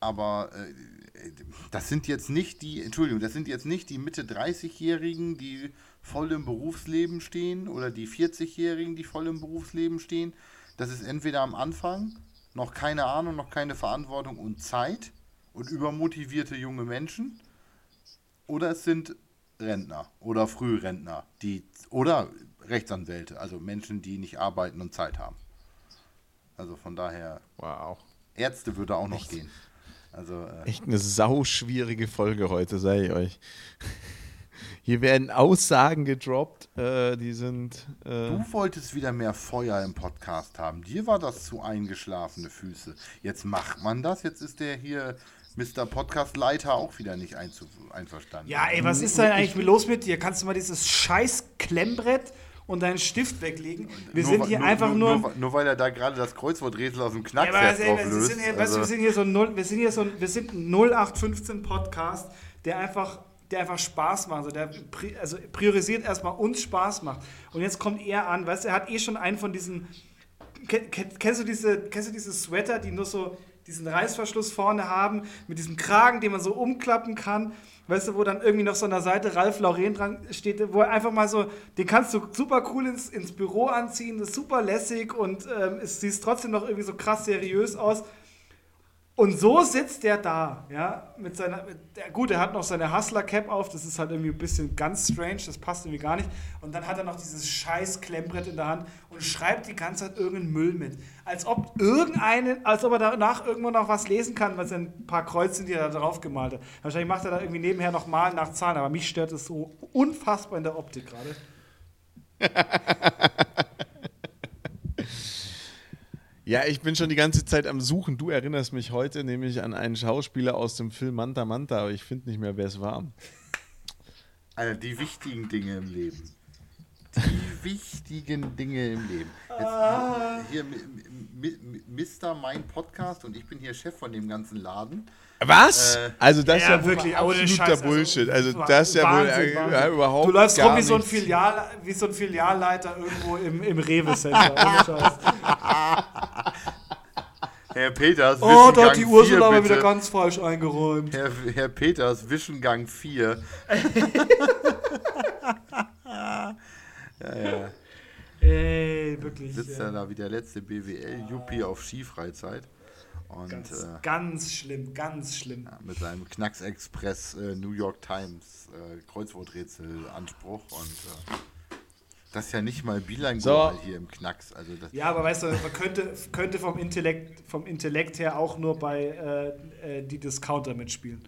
aber äh, das sind jetzt nicht die, Entschuldigung, das sind jetzt nicht die Mitte 30-Jährigen, die voll im Berufsleben stehen oder die 40-Jährigen, die voll im Berufsleben stehen. Das ist entweder am Anfang noch keine Ahnung, noch keine Verantwortung und Zeit und übermotivierte junge Menschen oder es sind Rentner oder Frührentner, die oder Rechtsanwälte, also Menschen, die nicht arbeiten und Zeit haben. Also von daher. Wow. Ärzte würde auch noch Echt? gehen. Also, äh, Echt eine sauschwierige Folge heute, sage ich euch. Hier werden Aussagen gedroppt, äh, die sind. Äh du wolltest wieder mehr Feuer im Podcast haben. Dir war das zu eingeschlafene Füße. Jetzt macht man das. Jetzt ist der hier Mr. Podcast-Leiter auch wieder nicht einverstanden. Ja, ey, was ist denn eigentlich los mit dir? Kannst du mal dieses scheiß Klemmbrett und deinen Stift weglegen. Wir nur, sind hier nur, einfach nur, nur, nur. weil er da gerade das Kreuzworträtsel aus dem Knack ja, drauf löst. Sind hier, also. weißt du, wir sind hier so ein, wir sind hier so ein, wir sind ein 0815 Podcast, der einfach der einfach Spaß macht. Also, der also priorisiert erstmal uns Spaß macht. Und jetzt kommt er an, weißt du, er hat eh schon einen von diesen. Kennst du diese, kennst du diese Sweater, die nur so diesen Reißverschluss vorne haben, mit diesem Kragen, den man so umklappen kann? weißt du, wo dann irgendwie noch so an der Seite Ralf Lauren dran steht, wo er einfach mal so, den kannst du super cool ins, ins Büro anziehen, das ist super lässig und ähm, es sieht trotzdem noch irgendwie so krass seriös aus. Und so sitzt der da, ja, mit seiner, mit der, gut, er hat noch seine Hustler-Cap auf, das ist halt irgendwie ein bisschen ganz strange, das passt irgendwie gar nicht. Und dann hat er noch dieses scheiß Klemmbrett in der Hand und schreibt die ganze Zeit irgendeinen Müll mit. Als ob irgendeine, als ob er danach irgendwo noch was lesen kann, weil es ein paar Kreuze sind, die er da drauf gemalt hat. Wahrscheinlich macht er da irgendwie nebenher noch Malen nach Zahlen, aber mich stört es so unfassbar in der Optik gerade. Ja, ich bin schon die ganze Zeit am Suchen. Du erinnerst mich heute nämlich an einen Schauspieler aus dem Film Manta Manta, aber ich finde nicht mehr, wer es war. Also die wichtigen Dinge im Leben. Die wichtigen Dinge im Leben. Jetzt, ah. hier, Mr. Mein Podcast und ich bin hier Chef von dem ganzen Laden. Was? Äh, also das ja, ist ja wirklich absoluter Scheiß, Bullshit. Also, also das ist ja Wahnsinn, wohl äh, überhaupt Du läufst rum wie so, ein Filial, wie so ein Filialleiter irgendwo im, im Rewe-Center. Herr Peters, Oh, da hat die Ursula aber wieder ganz falsch eingeräumt. Herr, Herr Peters, Wischengang 4. ja, ja. Ey, wirklich. Sitzt ja. da wie der letzte BWL-Juppie auf Skifreizeit. Und, ganz, äh, ganz schlimm, ganz schlimm. Ja, mit seinem Knacks-Express äh, New York Times äh, Kreuzworträtsel-Anspruch und äh, das ist ja nicht mal bilingual so. hier im Knacks. Also ja, aber weißt du, man könnte, könnte vom, Intellekt, vom Intellekt her auch nur bei äh, äh, die Discounter mitspielen.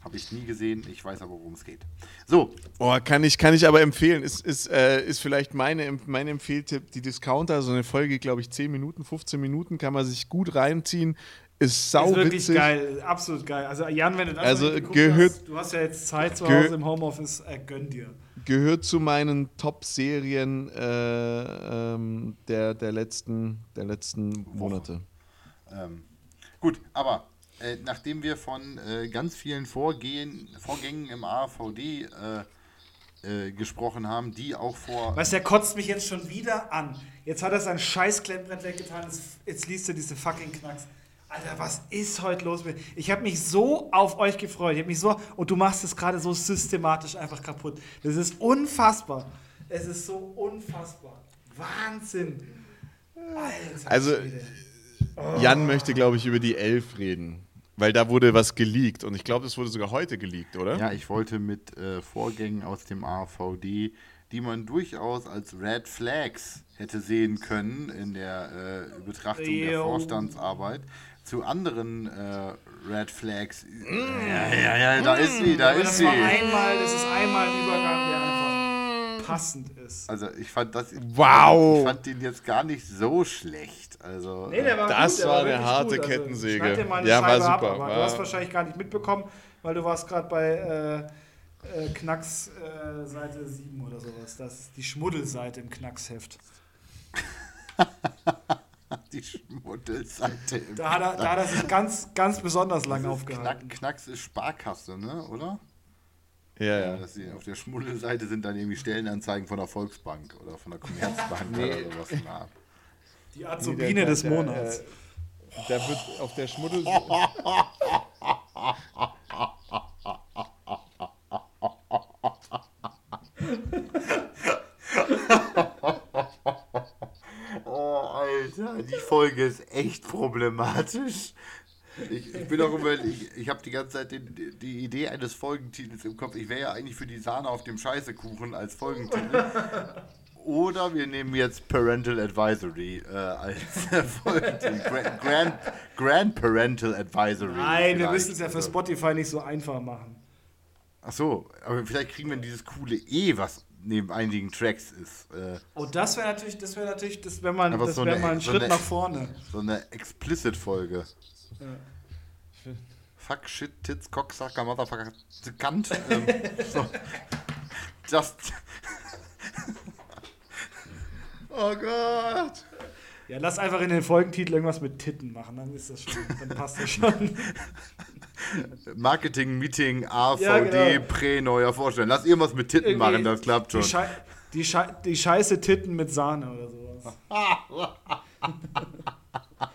Habe ich nie gesehen, ich weiß aber, worum es geht. So. Oh, kann ich, kann ich aber empfehlen. Ist, ist, äh, ist vielleicht meine, mein Empfehltipp, die Discounter, so eine Folge, glaube ich, 10 Minuten, 15 Minuten, kann man sich gut reinziehen. Ist sau ist wirklich witzig. geil, absolut geil. Also Jan, wenn du das also, gehört, hast, du hast ja jetzt Zeit zu Hause im Homeoffice, äh, gönn dir. Gehört zu meinen Top-Serien äh, ähm, der, der, letzten, der letzten Monate. Ähm, gut, aber äh, nachdem wir von äh, ganz vielen Vorgehen, Vorgängen im AVD äh, äh, gesprochen haben, die auch vor. Weißt du, der kotzt mich jetzt schon wieder an. Jetzt hat er sein scheiß Klemmbrett weggetan, jetzt liest er diese fucking Knacks. Alter, was ist heute los mit Ich habe mich so auf euch gefreut. Ich habe mich so und du machst es gerade so systematisch einfach kaputt. Das ist unfassbar. Es ist so unfassbar. Wahnsinn. Alter, also Jan möchte glaube ich über die Elf reden. Weil da wurde was geleakt und ich glaube, das wurde sogar heute geleakt, oder? Ja, ich wollte mit äh, Vorgängen aus dem AVD, die man durchaus als Red Flags hätte sehen können in der äh, Betrachtung Yo. der Vorstandsarbeit, zu anderen äh, Red Flags. Mm. Ja, ja, ja, da mm. ist sie, da Aber ist das sie. War einmal, das ist einmal ein Übergang, der einfach passend ist. Also ich fand das. Wow! Ich fand den jetzt gar nicht so schlecht. Also, nee, der war das gut, war, war eine harte gut. Also, Kettensäge. Also, ja, war super. Ab, aber war du hast wahrscheinlich gar nicht mitbekommen, weil du warst gerade bei äh, äh, Knacks äh, Seite 7 oder sowas. Das ist die Schmuddelseite im Knacksheft. die Schmuddelseite im da hat, er, da hat er sich ganz, ganz besonders lang aufgehalten. Knack, Knacks ist Sparkasse, ne? oder? Ja, ja. Dass sie auf der Schmuddelseite sind dann irgendwie Stellenanzeigen von der Volksbank oder von der Commerzbank nee. oder sowas. Na. Die Azubine nee, des Monats. Der, da wird auf der Schmuddelseite. oh, Alter, die Folge ist echt problematisch. Ich, ich bin auch immer, ich, ich habe die ganze Zeit den, die Idee eines Folgentitels im Kopf. Ich wäre ja eigentlich für die Sahne auf dem Scheißekuchen als Folgentitel. Oder wir nehmen jetzt Parental Advisory äh, als Folgentitel. Grand, Grand, Grand Parental Advisory. Nein, wir müssen es ja für Spotify nicht so einfach machen. Ach so, aber vielleicht kriegen wir dieses coole E, was neben einigen Tracks ist. Äh, oh, das wäre natürlich, das wäre natürlich, das wäre mal, das so wär eine- mal ein so Schritt eine- nach vorne. so eine Explicit-Folge. Fuck, shit, tits, cocksucker, motherfucker, Kant. Ähm, so. Just. oh Gott. Ja, lass einfach in den Folgentitel irgendwas mit Titten machen, dann ist das schon, dann passt das schon. Marketing, Meeting, AVD, Ja, genau. Prä, neuer Vorstellung. Lass irgendwas mit Titten Irgendwie machen, das klappt schon. Die, Schei die, Schei die scheiße Titten mit Sahne oder sowas.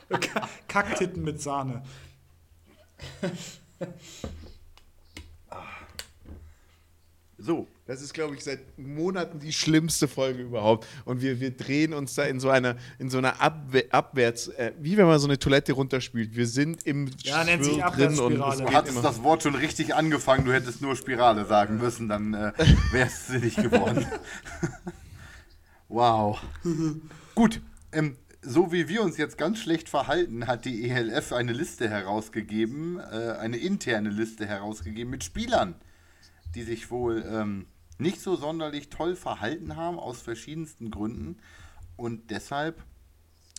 Ka- Kacktitten mit Sahne. So, Das ist, glaube ich, seit Monaten die schlimmste Folge überhaupt. Und wir, wir drehen uns da in so einer, in so einer Abwe Abwärts, äh, wie wenn man so eine Toilette runterspielt. Wir sind im Ja, nennt sich drin und du hattest immer. das Wort schon richtig angefangen, du hättest nur Spirale sagen müssen, dann äh, wärst du nicht geworden. wow. Gut, ähm, so wie wir uns jetzt ganz schlecht verhalten, hat die ELF eine Liste herausgegeben, äh, eine interne Liste herausgegeben mit Spielern, die sich wohl ähm, nicht so sonderlich toll verhalten haben, aus verschiedensten Gründen. Und deshalb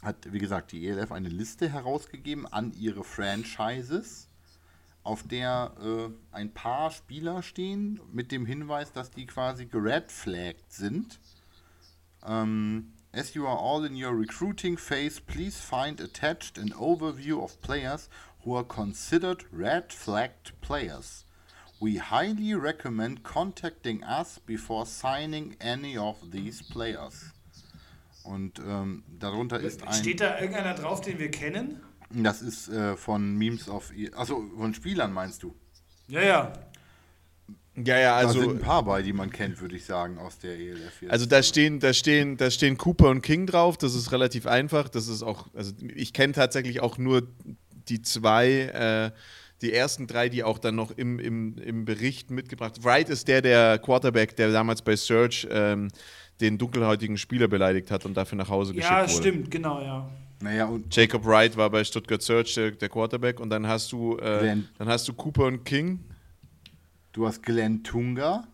hat, wie gesagt, die ELF eine Liste herausgegeben an ihre Franchises, auf der äh, ein paar Spieler stehen, mit dem Hinweis, dass die quasi geredflagged sind. Um, as you are all in your recruiting phase, please find attached an overview of players who are considered red flagged players. We highly recommend contacting us before signing any of these players. Und ähm, darunter ist ein. Steht da irgendeiner drauf, den wir kennen? Das ist äh, von Memes of. Achso, von Spielern meinst du? Ja, ja. Ja, ja, Also, da sind ein paar bei, die man kennt, würde ich sagen, aus der ELF. jetzt. also da stehen, da stehen, da stehen Cooper und King drauf. Das ist relativ einfach. Das ist auch, also ich kenne tatsächlich auch nur die zwei, äh, die ersten drei, die auch dann noch im, im, im Bericht mitgebracht. Wright ist der, der Quarterback, der damals bei Search ähm, den dunkelhäutigen Spieler beleidigt hat und dafür nach Hause geschickt Ja, wurde. stimmt, genau, ja. naja, und Jacob Wright war bei Stuttgart Search der, der Quarterback und dann hast du, äh, dann hast du Cooper und King. Du hast Glenn Tunga.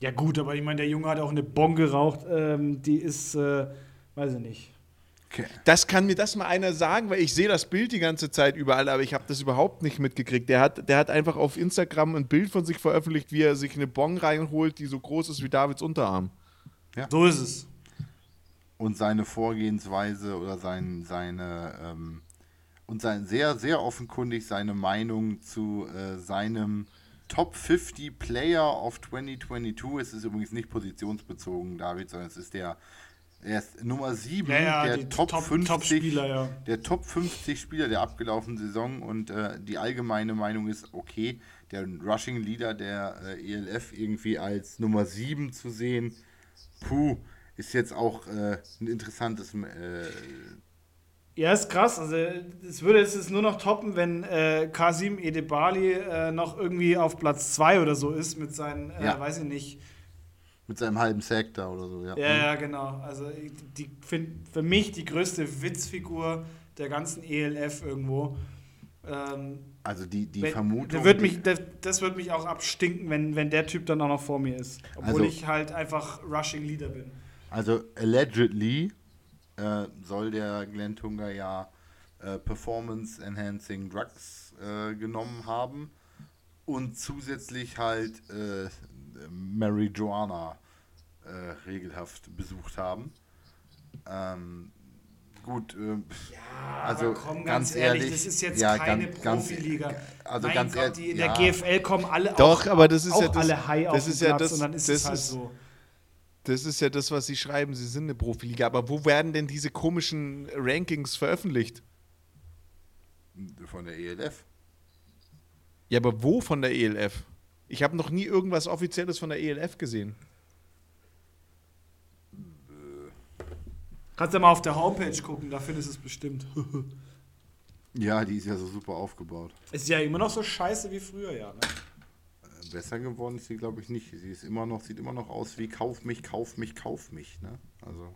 Ja, gut, aber ich meine, der Junge hat auch eine Bon geraucht. Ähm, die ist, äh, weiß ich nicht. Okay. Das kann mir das mal einer sagen, weil ich sehe das Bild die ganze Zeit überall, aber ich habe das überhaupt nicht mitgekriegt. Der hat, der hat einfach auf Instagram ein Bild von sich veröffentlicht, wie er sich eine Bon reinholt, die so groß ist wie Davids Unterarm. So ist es. Und seine Vorgehensweise oder sein, seine. Ähm, und sein sehr, sehr offenkundig seine Meinung zu äh, seinem Top 50 Player of 2022. Es ist übrigens nicht positionsbezogen, David, sondern es ist der. Er ist Nummer 7 Ja, ja, der Top, Top- 50 Top-Spieler, ja. der Top 50 Spieler der abgelaufenen Saison und äh, die allgemeine Meinung ist, okay, der Rushing Leader der äh, ELF irgendwie als Nummer 7 zu sehen, puh, ist jetzt auch äh, ein interessantes. Ja, ist krass. Also, es würde jetzt nur noch toppen, wenn äh, Kasim Edebali äh, noch irgendwie auf Platz 2 oder so ist mit seinen, äh, Ja. weiß ich nicht. mit seinem halben Sack da oder so, ja. Ja, ja, genau. Also, die find, für mich die größte Witzfigur der ganzen ELF irgendwo. Ähm, Also die, die wenn, Vermutung. wird mich, das, das wird mich auch abstinken, wenn, wenn der Typ dann auch noch vor mir ist. Obwohl Also- ich halt einfach Rushing Leader bin. Also allegedly äh, soll der Glenn Tunga ja äh, Performance Enhancing Drugs äh, genommen haben und zusätzlich halt äh, Marijuana äh, regelhaft besucht haben. Ähm, gut, äh, also komm, ganz, ehrlich, das ist jetzt ja, keine ganz- ganz- Profiliga. also mein ganz Gott, ehrlich, die in ja. der GFL kommen alle Doch, auch, aber das ist auch ja das- alle high das auf den ist ja Platz das- und dann ist das es halt ist- so. Das ist ja das, was sie schreiben. Sie sind eine Profiliga. Aber wo werden denn diese komischen Rankings veröffentlicht? von der ELF. Ja, aber wo von der ELF? Ich habe noch nie irgendwas Offizielles von der ELF gesehen. Kannst ja mal auf der Homepage gucken, da findest du es bestimmt. Ja, die ist ja so super aufgebaut. ist ja immer noch so scheiße wie früher, ja. Ne? Besser geworden ist sie, glaube ich, nicht. Sie ist immer noch, sieht immer noch aus wie Kauf mich, kauf mich, kauf mich. Ne? Also.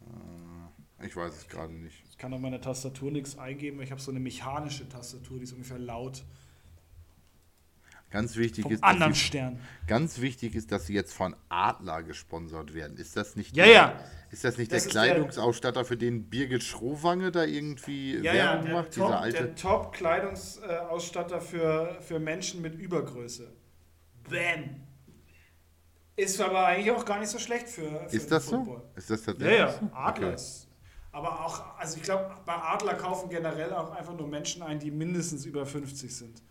Äh, ich weiß es gerade nicht. Ich kann auf meiner Tastatur nichts eingeben, ich habe so eine mechanische Tastatur, die ist ungefähr laut. Ganz wichtig Vom ist, dass anderen sie, Stern. ganz wichtig ist, dass sie jetzt von Adler gesponsert werden. Ist das nicht Ja, der, ja. Ist das nicht Das der Kleidungsausstatter, für den Birgit Schrowange da irgendwie Ja, ja, Werbung der macht? Top, Dieser alte. der Top-Kleidungsausstatter für, für Menschen mit Übergröße. Bam! Ist aber eigentlich auch gar nicht so schlecht für, für ist das so? Football. Ist das Ja, tatsächlich? ja, so? Adler Okay. ist. Aber auch, also ich glaube, bei Adler kaufen generell auch einfach nur Menschen ein, die mindestens über 50 sind.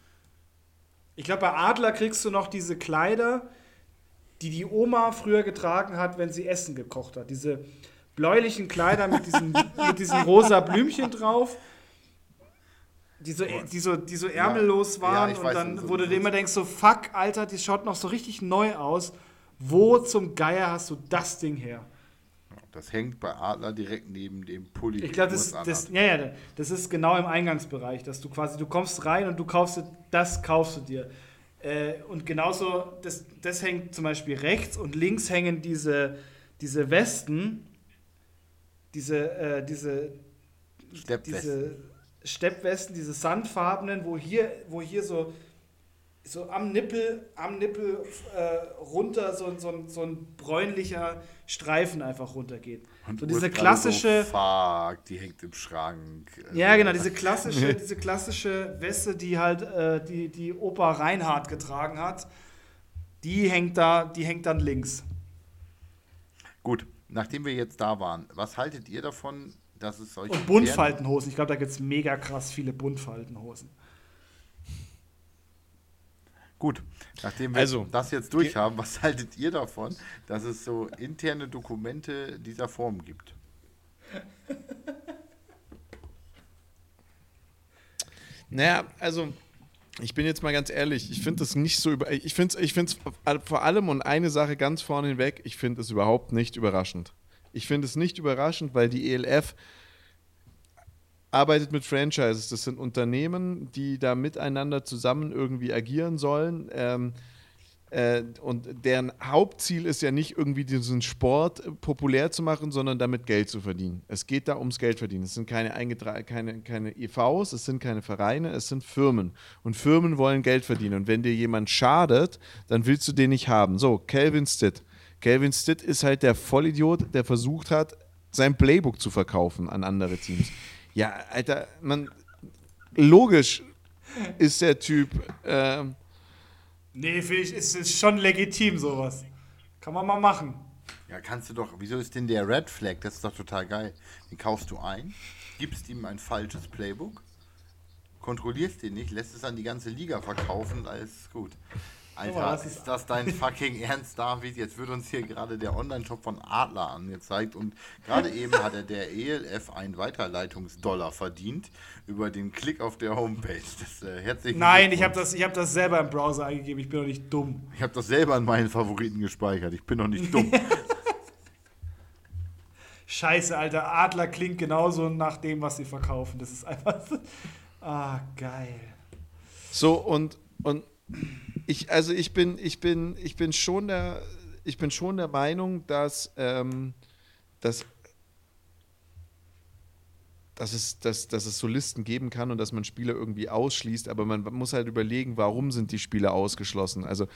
Ich glaube, bei Adler kriegst du noch diese Kleider, die die Oma früher getragen hat, wenn sie Essen gekocht hat. Diese bläulichen Kleider mit diesen, mit diesen rosa Blümchen drauf, die so, die so, die so ärmellos Ja, waren. ich und weiß, dann, so- wo du dir immer denkst, so fuck, Alter, die schaut noch so richtig neu aus. Wo zum Geier hast du das Ding her? Das hängt bei Adler direkt neben dem Pulli. Ich glaube, das, das, ja, ja, das ist genau im Eingangsbereich, dass du quasi, du kommst rein und du kaufst das kaufst du dir. Äh, und genauso, das, das hängt zum Beispiel rechts und links hängen diese, diese Westen, diese, äh, diese, Steppwesten. diese Steppwesten, diese sandfarbenen, wo hier, wo hier so, so am Nippel, am Nippel äh, runter so, so, ein- so ein bräunlicher Streifen einfach runtergeht. Und so diese klassische. So, fuck, die hängt im Schrank. Also, Ja, genau, diese klassische, diese klassische Weste, die halt äh, die, die Opa Reinhardt getragen hat, die hängt da, die hängt dann links. Gut, nachdem wir jetzt da waren, was haltet ihr davon, dass es solche. Und Buntfaltenhosen. Ich glaube, da gibt es mega krass viele Buntfaltenhosen. Gut, nachdem wir Also, das jetzt durch haben, was haltet ihr davon, dass es so interne Dokumente dieser Form gibt? Naja, also ich bin jetzt mal ganz ehrlich, ich finde das nicht so über. Ich finde es ich find's vor allem und eine Sache ganz vorne hinweg, ich finde es überhaupt nicht überraschend. Ich finde es nicht überraschend, weil die ELF arbeitet mit Franchises. Das sind Unternehmen, die da miteinander zusammen irgendwie agieren sollen. Ähm, äh, und deren Hauptziel ist ja nicht irgendwie diesen Sport äh, populär zu machen, sondern damit Geld zu verdienen. Es geht da ums Geld verdienen. Es sind keine, keine, keine EVs, es sind keine Vereine, es sind Firmen. Und Firmen wollen Geld verdienen. Und wenn dir jemand schadet, dann willst du den nicht haben. So, Calvin Stitt. Calvin Stitt ist halt der Vollidiot, der versucht hat, sein Playbook zu verkaufen an andere Teams. Ja, Alter, man, logisch ist der Typ. ähm, Nee, finde ich, ist, ist schon legitim sowas. Kann man mal machen. Ja, kannst du doch. Wieso ist denn der Red Flag? Das ist doch total geil. Den kaufst du ein, gibst ihm ein falsches Playbook, kontrollierst den nicht, lässt es an die ganze Liga verkaufen, alles ist gut. Alter, das ist, das dein fucking Ernst, David? Jetzt wird uns hier gerade der Online-Shop von Adler angezeigt und gerade eben hat er der ELF einen Weiterleitungsdollar verdient über den Klick auf der Homepage. Das, äh, herzlichen Nein, ich habe das, ich hab das selber im Browser eingegeben. Ich bin doch nicht dumm. Ich habe das selber in meinen Favoriten gespeichert. Ich bin noch nicht dumm. Scheiße, Alter. Adler klingt genauso nach dem, was sie verkaufen. Das ist einfach. so- Ah, geil. So, und, und ich, also ich bin, ich bin, ich bin schon der, ich bin schon der Meinung, dass, ähm, dass, dass, es, dass, dass es so Listen geben kann und dass man Spieler irgendwie ausschließt, aber man muss halt überlegen, warum sind die Spieler ausgeschlossen. Also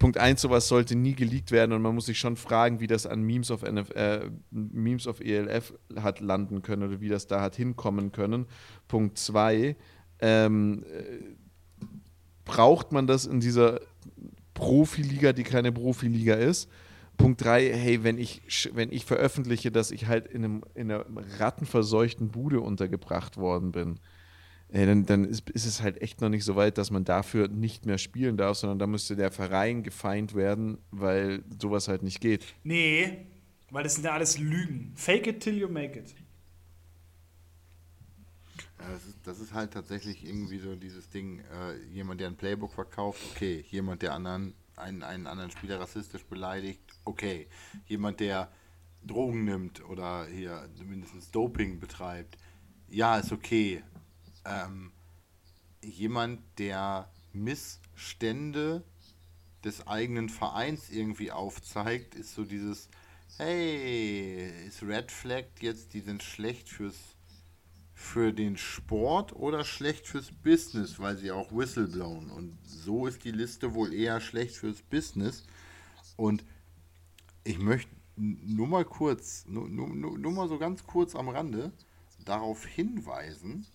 Punkt 1, sowas sollte nie geleakt werden und man muss sich schon fragen, wie das an Memes of, NF, äh, Memes of ELF hat landen können oder wie das da hat hinkommen können. Punkt 2, ähm, braucht man das in dieser Profiliga, die keine Profiliga ist. Punkt 3, hey, wenn ich, wenn ich veröffentliche, dass ich halt in, einem, in einer rattenverseuchten Bude untergebracht worden bin, ey, dann, dann ist, ist es halt echt noch nicht so weit, dass man dafür nicht mehr spielen darf, sondern da müsste der Verein gefeind werden, weil sowas halt nicht geht. Nee, weil das sind ja alles Lügen. Fake it till you make it. Das, ist, das ist halt tatsächlich irgendwie so dieses Ding, äh, jemand, der ein Playbook verkauft, okay, jemand, der anderen, einen, einen anderen Spieler rassistisch beleidigt, okay. Jemand, der Drogen nimmt oder hier mindestens Doping betreibt, ja, ist okay. Ähm, jemand, der Missstände des eigenen Vereins irgendwie aufzeigt, ist so dieses, hey, ist Red Flag jetzt, die sind schlecht fürs für den Sport oder schlecht fürs Business, weil sie auch whistleblowen. Und so ist die Liste wohl eher schlecht fürs Business. Und ich möchte nur mal kurz, nur, nur, nur mal so ganz kurz am Rande darauf hinweisen,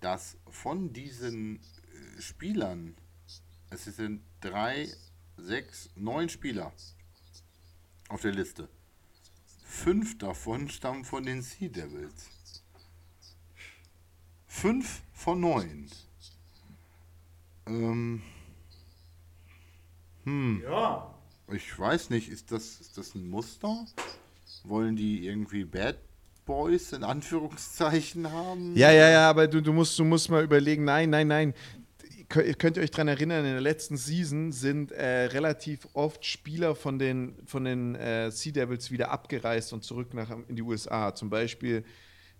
dass von diesen äh, Spielern, es sind drei, sechs, neun Spieler auf der Liste. Fünf davon stammen von den Sea Devils. Fünf von neun. Ähm, hm. Ja. Ich weiß nicht, ist das, ist das ein Muster? Wollen die irgendwie Bad Boys in Anführungszeichen haben? Ja, ja, ja, aber du, du, musst, du musst mal überlegen, nein, nein, nein. Könnt ihr euch daran erinnern, in der letzten Season sind äh, relativ oft Spieler von den, von den äh, Sea Devils wieder abgereist und zurück nach, in die USA. Zum Beispiel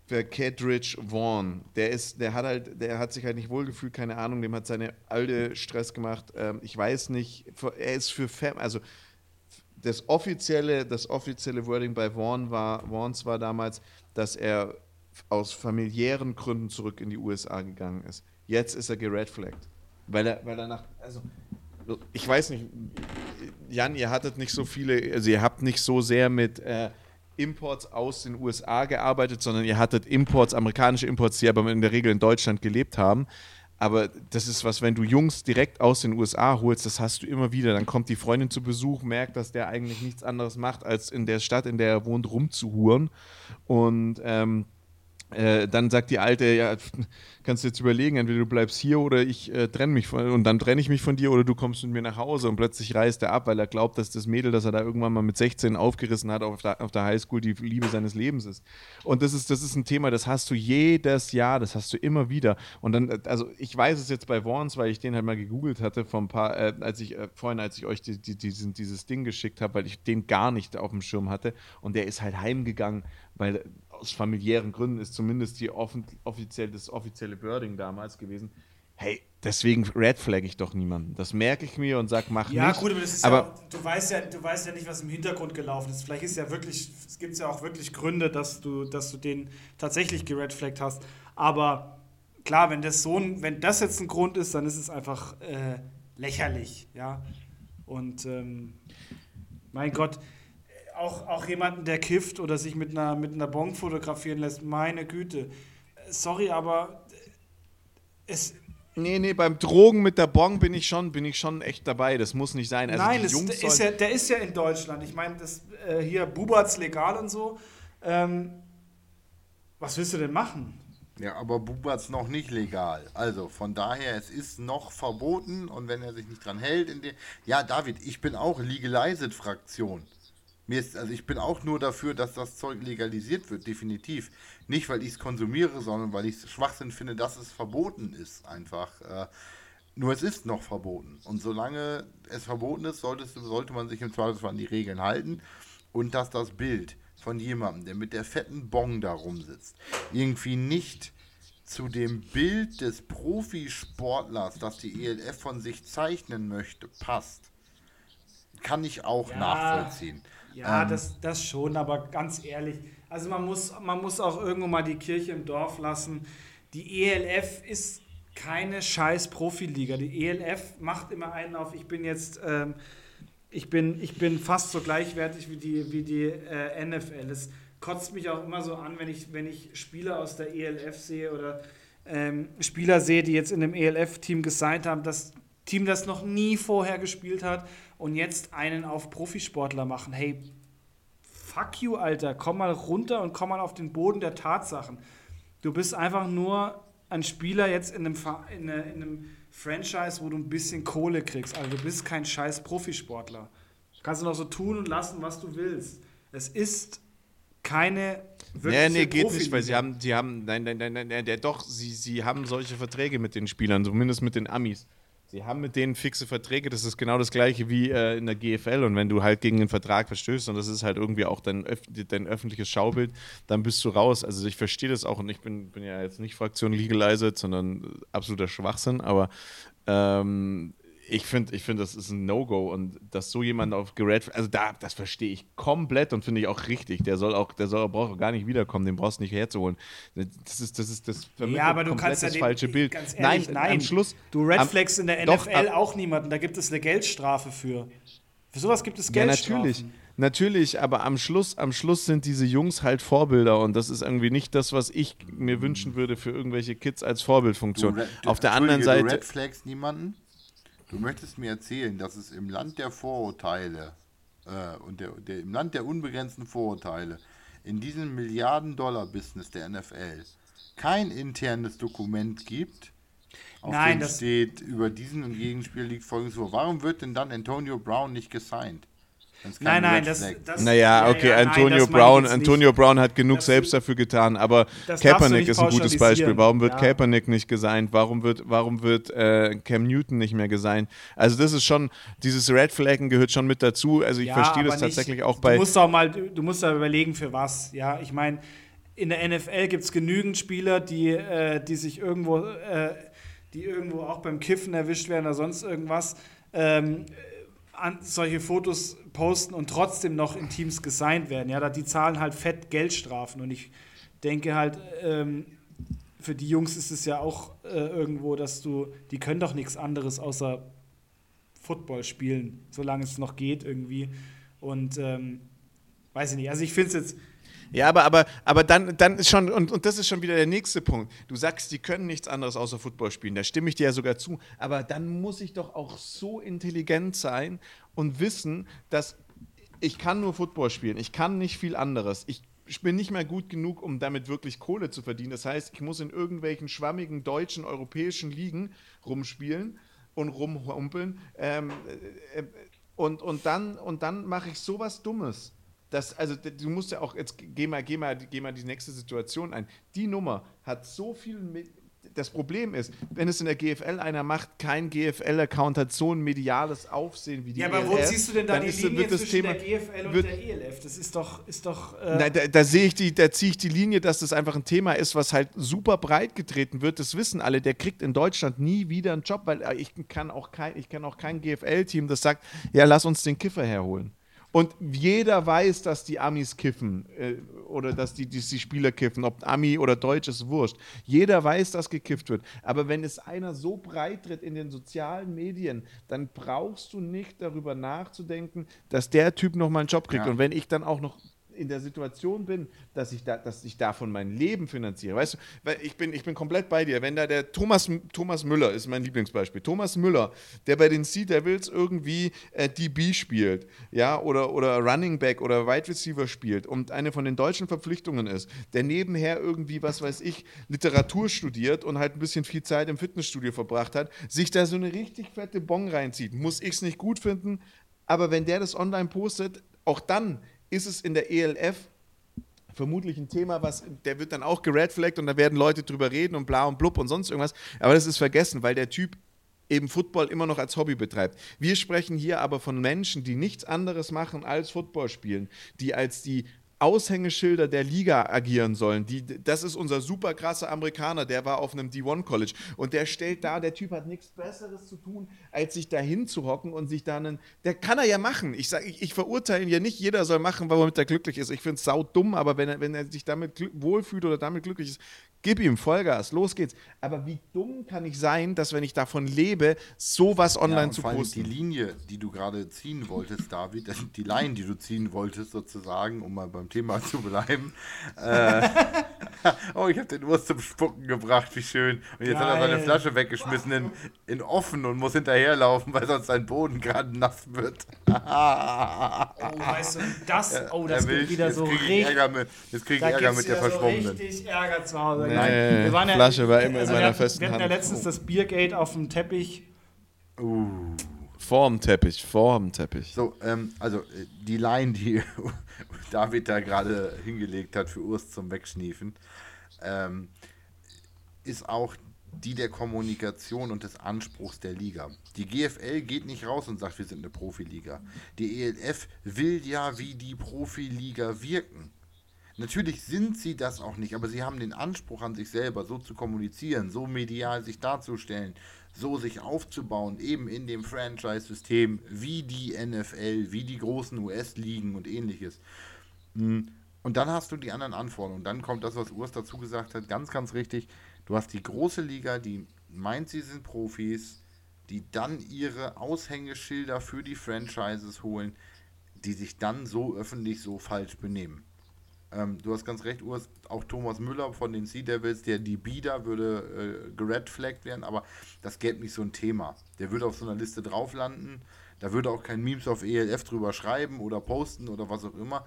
Kedridge Vaughn. Der ist, der hat halt, der hat sich halt nicht wohlgefühlt, keine Ahnung, dem hat seine alte Stress gemacht. Ähm, ich weiß nicht, er ist für Fam also das offizielle, das offizielle Wording bei Vaughn war, Vaughns war damals, dass er aus familiären Gründen zurück in die USA gegangen ist. Jetzt ist er geredflaggt. Weil er, weil er nach, also ich weiß nicht, Jan, ihr hattet nicht so viele, also ihr habt nicht so sehr mit äh, Imports aus den USA gearbeitet, sondern ihr hattet Imports, amerikanische Imports, die aber in der Regel in Deutschland gelebt haben. Aber das ist was, wenn du Jungs direkt aus den USA holst, das hast du immer wieder. Dann kommt die Freundin zu Besuch, merkt, dass der eigentlich nichts anderes macht, als in der Stadt, in der er wohnt, rumzuhuren. Und ähm, äh, dann sagt die Alte, ja, kannst du jetzt überlegen, entweder du bleibst hier oder ich äh, trenne mich von und dann trenne ich mich von dir oder du kommst mit mir nach Hause und plötzlich reißt er ab, weil er glaubt, dass das Mädel, das er da irgendwann mal mit 16 aufgerissen hat auf der, auf der Highschool, die Liebe seines Lebens ist. Und das ist, das ist ein Thema, das hast du jedes Jahr, das hast du immer wieder. Und dann, äh, also ich weiß es jetzt bei Vaughns, weil ich den halt mal gegoogelt hatte vor ein paar, äh, als ich, äh, vorhin, als ich euch die, die, diesen, dieses Ding geschickt habe, weil ich den gar nicht auf dem Schirm hatte und der ist halt heimgegangen, weil aus familiären Gründen ist zumindest die offiziell, das offizielle Wording damals gewesen. Hey, deswegen red flag ich doch niemanden. Das merke ich mir und sag, mach ja, nicht. Gut, aber, das ist aber ja, du weißt ja, du weißt ja nicht, was im Hintergrund gelaufen ist. Vielleicht ist ja wirklich, es gibt ja auch wirklich Gründe, dass du, dass du den tatsächlich geredflaggt hast. Aber klar, wenn das so ein, wenn das jetzt ein Grund ist, dann ist es einfach äh, lächerlich, ja. Und ähm, mein Gott, auch, auch jemanden, der kifft oder sich mit einer, mit einer Bon fotografieren lässt, meine Güte. Sorry, aber es. Nee, nee, beim Drogen mit der Bon bin ich schon, bin ich schon echt dabei. Das muss nicht sein. Also Nein, das, der, ist ja, der ist ja in Deutschland. Ich meine, das äh, hier Bubatz legal und so. Ähm, was willst du denn machen? Ja, aber Bubatz noch nicht legal. Also von daher, es ist noch verboten und wenn er sich nicht dran hält, in der. Ja, David, ich bin auch Legalized-Fraktion. Mir ist, also ich bin auch nur dafür, dass das Zeug legalisiert wird, definitiv. Nicht, weil ich es konsumiere, sondern weil ich es Schwachsinn finde, dass es verboten ist, einfach. Äh, nur es ist noch verboten. Und solange es verboten ist, sollte, sollte man sich im Zweifelsfall an die Regeln halten. Und dass das Bild von jemandem, der mit der fetten Bong da rumsitzt, irgendwie nicht zu dem Bild des Profisportlers, das die ELF von sich zeichnen möchte, passt, kann ich auch ja. nachvollziehen. Ja, ähm, das, das schon, aber ganz ehrlich, also man muss, man muss auch irgendwo mal die Kirche im Dorf lassen. Die ELF ist keine scheiß Profiliga. Die ELF macht immer einen auf, ich bin jetzt, ähm, ich, bin, ich bin fast so gleichwertig wie die, wie die äh, NFL. Es kotzt mich auch immer so an, wenn ich, wenn ich Spieler aus der ELF sehe oder ähm, Spieler sehe, die jetzt in dem ELF-Team gesigned haben, das Team, das noch nie vorher gespielt hat und jetzt einen auf Profisportler machen. Hey, fuck you, Alter. Komm mal runter und komm mal auf den Boden der Tatsachen. Du bist einfach nur ein Spieler jetzt in einem, in einem Franchise, wo du ein bisschen Kohle kriegst. Also du bist kein scheiß Profisportler. Kannst du noch so tun und lassen, was du willst. Es ist keine wirklich. Nee, nee, geht nicht, weil sie haben, sie haben, nein, nein, nein, nein, doch, sie, sie haben solche Verträge mit den Spielern, zumindest mit den Amis. Sie haben mit denen fixe Verträge, das ist genau das gleiche wie äh, in der GFL. Und wenn du halt gegen den Vertrag verstößt und das ist halt irgendwie auch dein, öf dein öffentliches Schaubild, dann bist du raus. Also ich verstehe das auch und ich bin, bin ja jetzt nicht Fraktion Legalized, sondern absoluter Schwachsinn, aber ähm, ich finde, ich find, das ist ein No-Go und dass so jemand auf Gerät, also da, das verstehe ich komplett und finde ich auch richtig. Der soll auch, der soll, braucht auch gar nicht wiederkommen, den brauchst du nicht herzuholen. Das ist, das ist, das ja, aber du kannst ja das falsche Bild. Ehrlich, nein, nein, am Schluss. Du redflags in der NFL doch, auch niemanden, da gibt es eine Geldstrafe für. Für sowas gibt es Geldstrafen. Ja, natürlich. Natürlich, aber am Schluss, am Schluss sind diese Jungs halt Vorbilder und das ist irgendwie nicht das, was ich mir wünschen würde für irgendwelche Kids als Vorbildfunktion. Du, du, Auf der anderen Seite. Du redflags niemanden? Du möchtest mir erzählen, dass es im Land der Vorurteile äh, und der, der, im Land der unbegrenzten Vorurteile, in diesem Milliarden-Dollar-Business der NFL, kein internes Dokument gibt, auf Nein, dem steht, über diesen und Gegenspiel liegt folgendes vor. Warum wird denn dann Antonio Brown nicht gesigned? Nein, nein, das, das. Naja, okay, ja, Antonio nein, Brown, Antonio Brown hat genug das selbst dafür getan, aber Kaepernick ist ein gutes Beispiel. Warum wird ja. Kaepernick nicht gesigned? Warum wird, warum wird äh, Cam Newton nicht mehr gesigned? Also, das ist schon, dieses Red Flaggen gehört schon mit dazu. Also, ich ja, verstehe das nicht, tatsächlich auch bei. Du musst auch mal, du musst da überlegen, für was. Ja, ich meine, in der NFL gibt es genügend Spieler, die, äh, die sich irgendwo, äh, die irgendwo auch beim Kiffen erwischt werden oder sonst irgendwas. Ähm, an solche Fotos posten und trotzdem noch in Teams gesigned werden. Ja, die zahlen halt fett Geldstrafen. Und ich denke halt, ähm, für die Jungs ist es ja auch äh, irgendwo, dass du, die können doch nichts anderes außer Football spielen, solange es noch geht irgendwie. Und ähm, weiß ich nicht. Also ich finde es jetzt ja, aber, aber, aber dann, dann ist schon, und, und das ist schon wieder der nächste Punkt. Du sagst, die können nichts anderes außer Football spielen. Da stimme ich dir ja sogar zu. Aber dann muss ich doch auch so intelligent sein und wissen, dass ich kann nur Football spielen. Ich kann nicht viel anderes. Ich ich bin nicht mehr gut genug, um damit wirklich Kohle zu verdienen. Das heißt, ich muss in irgendwelchen schwammigen deutschen, europäischen Ligen rumspielen und rumhumpeln. Ähm, äh, und, und dann, und dann mache ich sowas Dummes das, also du musst ja auch, jetzt geh mal, geh mal, geh mal die nächste Situation ein. Die Nummer hat so viel mit, das Problem ist, wenn es in der GFL einer macht, kein GFL-Account hat so ein mediales Aufsehen wie die Ja, aber ELF, wo siehst du denn da die ist, Linie zwischen Thema, der GFL und wird, der ELF? Das ist doch... Ist doch äh nein, da, da sehe ich die, da ziehe ich die Linie, dass das einfach ein Thema ist, was halt super breit getreten wird. Das wissen alle. Der kriegt in Deutschland nie wieder einen Job, weil ich kann auch kein, ich kann auch kein GFL-Team, das sagt, ja, lass uns den Kiffer herholen. Und jeder weiß, dass die Amis kiffen äh, oder dass die, die, die, Spieler kiffen, ob Ami oder Deutsch ist wurscht. Jeder weiß, dass gekifft wird. Aber wenn es einer so breit tritt in den sozialen Medien, dann brauchst du nicht darüber nachzudenken, dass der Typ nochmal einen Job kriegt. Ja. Und wenn ich dann auch noch in der Situation bin, dass ich, da, dass ich davon mein Leben finanziere. Weißt du, weil ich bin, ich bin komplett bei dir. Wenn da der Thomas, Thomas Müller ist mein Lieblingsbeispiel. Thomas Müller, der bei den Sea Devils irgendwie äh, DB spielt, ja, oder, oder Running Back oder Wide Receiver spielt und eine von den deutschen Verpflichtungen ist, der nebenher irgendwie, was weiß ich, Literatur studiert und halt ein bisschen viel Zeit im Fitnessstudio verbracht hat, sich da so eine richtig fette Bon reinzieht, muss ich es nicht gut finden. Aber wenn der das online postet, auch dann ist es in der ELF vermutlich ein Thema, was, der wird dann auch geredflaggt und da werden Leute drüber reden und bla und blub und sonst irgendwas. Aber das ist vergessen, weil der Typ eben Football immer noch als Hobby betreibt. Wir sprechen hier aber von Menschen, die nichts anderes machen als Football spielen, die als die Aushängeschilder der Liga agieren sollen. Die, das ist unser super krasser Amerikaner, der war auf einem D1 College und der stellt da, der Typ hat nichts Besseres zu tun, als sich da hinzuhocken und sich da einen, der kann er ja machen. Ich, sag, ich, ich verurteile ihn ja nicht, jeder soll machen, womit er glücklich ist. Ich finde es sau dumm, aber wenn er, wenn er sich damit wohlfühlt oder damit glücklich ist, gib ihm Vollgas, los geht's. Aber wie dumm kann ich sein, dass wenn ich davon lebe, sowas online ja, zu posten? Die Linie, die du gerade ziehen wolltest, David, die Line, die du ziehen wolltest sozusagen, um mal beim Thema zu bleiben. äh, oh, ich habe den Urs zum Spucken gebracht, wie schön. Und jetzt Geil. hat er seine Flasche weggeschmissen in, in offen und muss hinterherlaufen, weil sonst sein Boden gerade nass wird. oh, weißt du, das, oh, das gibt wieder so richtig. Ärger mit, jetzt kriege ich Ärger mit der so Verschwommenen. richtig Ärger zu Hause. Nein, die Flasche war immer also in meiner festen Hand. Wir hatten ja letztens das Biergate auf dem Teppich. Uh. Vorm Teppich, vorm Teppich. So, ähm, also äh, die Line, die David da gerade hingelegt hat für Urs zum Wegschniefen, ähm, ist auch die der Kommunikation und des Anspruchs der Liga. Die GFL geht nicht raus und sagt, wir sind eine Profiliga. Die ELF will ja wie die Profiliga wirken. Natürlich sind sie das auch nicht, aber sie haben den Anspruch an sich selber, so zu kommunizieren, so medial sich darzustellen, so sich aufzubauen, eben in dem Franchise-System, wie die NFL, wie die großen US-Ligen und ähnliches. Hm, und dann hast du die anderen Anforderungen. Dann kommt das, was Urs dazu gesagt hat, ganz, ganz richtig. Du hast die große Liga, die meint, sie sind Profis, die dann ihre Aushängeschilder für die Franchises holen, die sich dann so öffentlich so falsch benehmen. Ähm, du hast ganz recht, Urs, auch Thomas Müller von den Sea Devils, der die Bieder würde äh, geredflaggt werden, aber das gäbe nicht so ein Thema. Der würde auf so einer Liste drauf landen. Da würde auch kein Memes auf ELF drüber schreiben oder posten oder was auch immer.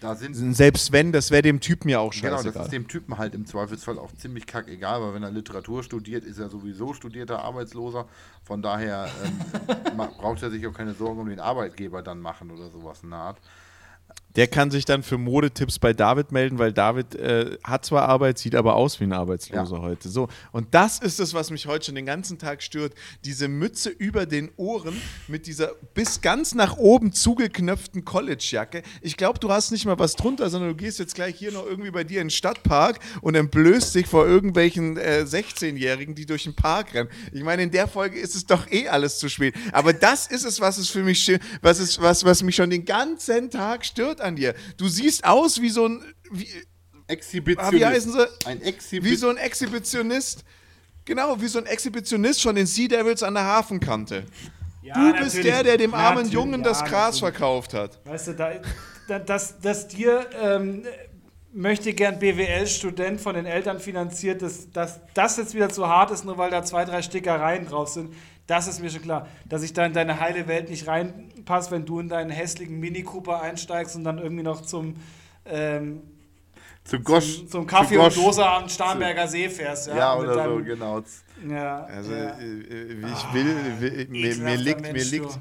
Da sind Selbst wenn, das wäre dem Typen ja auch scheißegal. Genau, das ist dem Typen halt im Zweifelsfall auch ziemlich kackegal, weil wenn er Literatur studiert, ist er sowieso studierter Arbeitsloser. Von daher ähm, braucht er sich auch keine Sorgen um den Arbeitgeber dann machen oder sowas in der Art. Der kann sich dann für Modetipps bei David melden, weil David äh, hat zwar Arbeit, sieht aber aus wie ein Arbeitsloser ja. heute. So. Und das ist es, was mich heute schon den ganzen Tag stört. Diese Mütze über den Ohren mit dieser bis ganz nach oben zugeknöpften Collegejacke. Ich glaube, du hast nicht mal was drunter, sondern du gehst jetzt gleich hier noch irgendwie bei dir in den Stadtpark und entblößt dich vor irgendwelchen äh, 16-Jährigen, die durch den Park rennen. Ich meine, in der Folge ist es doch eh alles zu spät. Aber das ist es, was es für mich, was, ist, was, was mich schon den ganzen Tag stört an dir. Du siehst aus wie so ein. Wie, Exhibitionist. Ah, wie heißen sie? Ein Exhibi wie so ein Exhibitionist. Genau, wie so ein Exhibitionist von den Sea Devils an der Hafenkante. Ja, du bist der, der dem armen Jungen ja, das Gras natürlich. verkauft hat. Weißt du, da, da, dass, dass dir ähm, möchte gern BWL-Student von den Eltern finanziert, dass, dass das jetzt wieder zu hart ist, nur weil da zwei, drei Stickereien drauf sind. Das ist mir schon klar, dass ich da in deine heile Welt nicht reinpasse, wenn du in deinen hässlichen Mini Cooper einsteigst und dann irgendwie noch zum ähm, zum, Gosch, zum, zum Kaffee zum und Dose am Starnberger See fährst. Ja, ja oder deinem, so, genau. Ja, also ja. Äh, ich ah, will, will mir, mir, liegt, mir, liegt,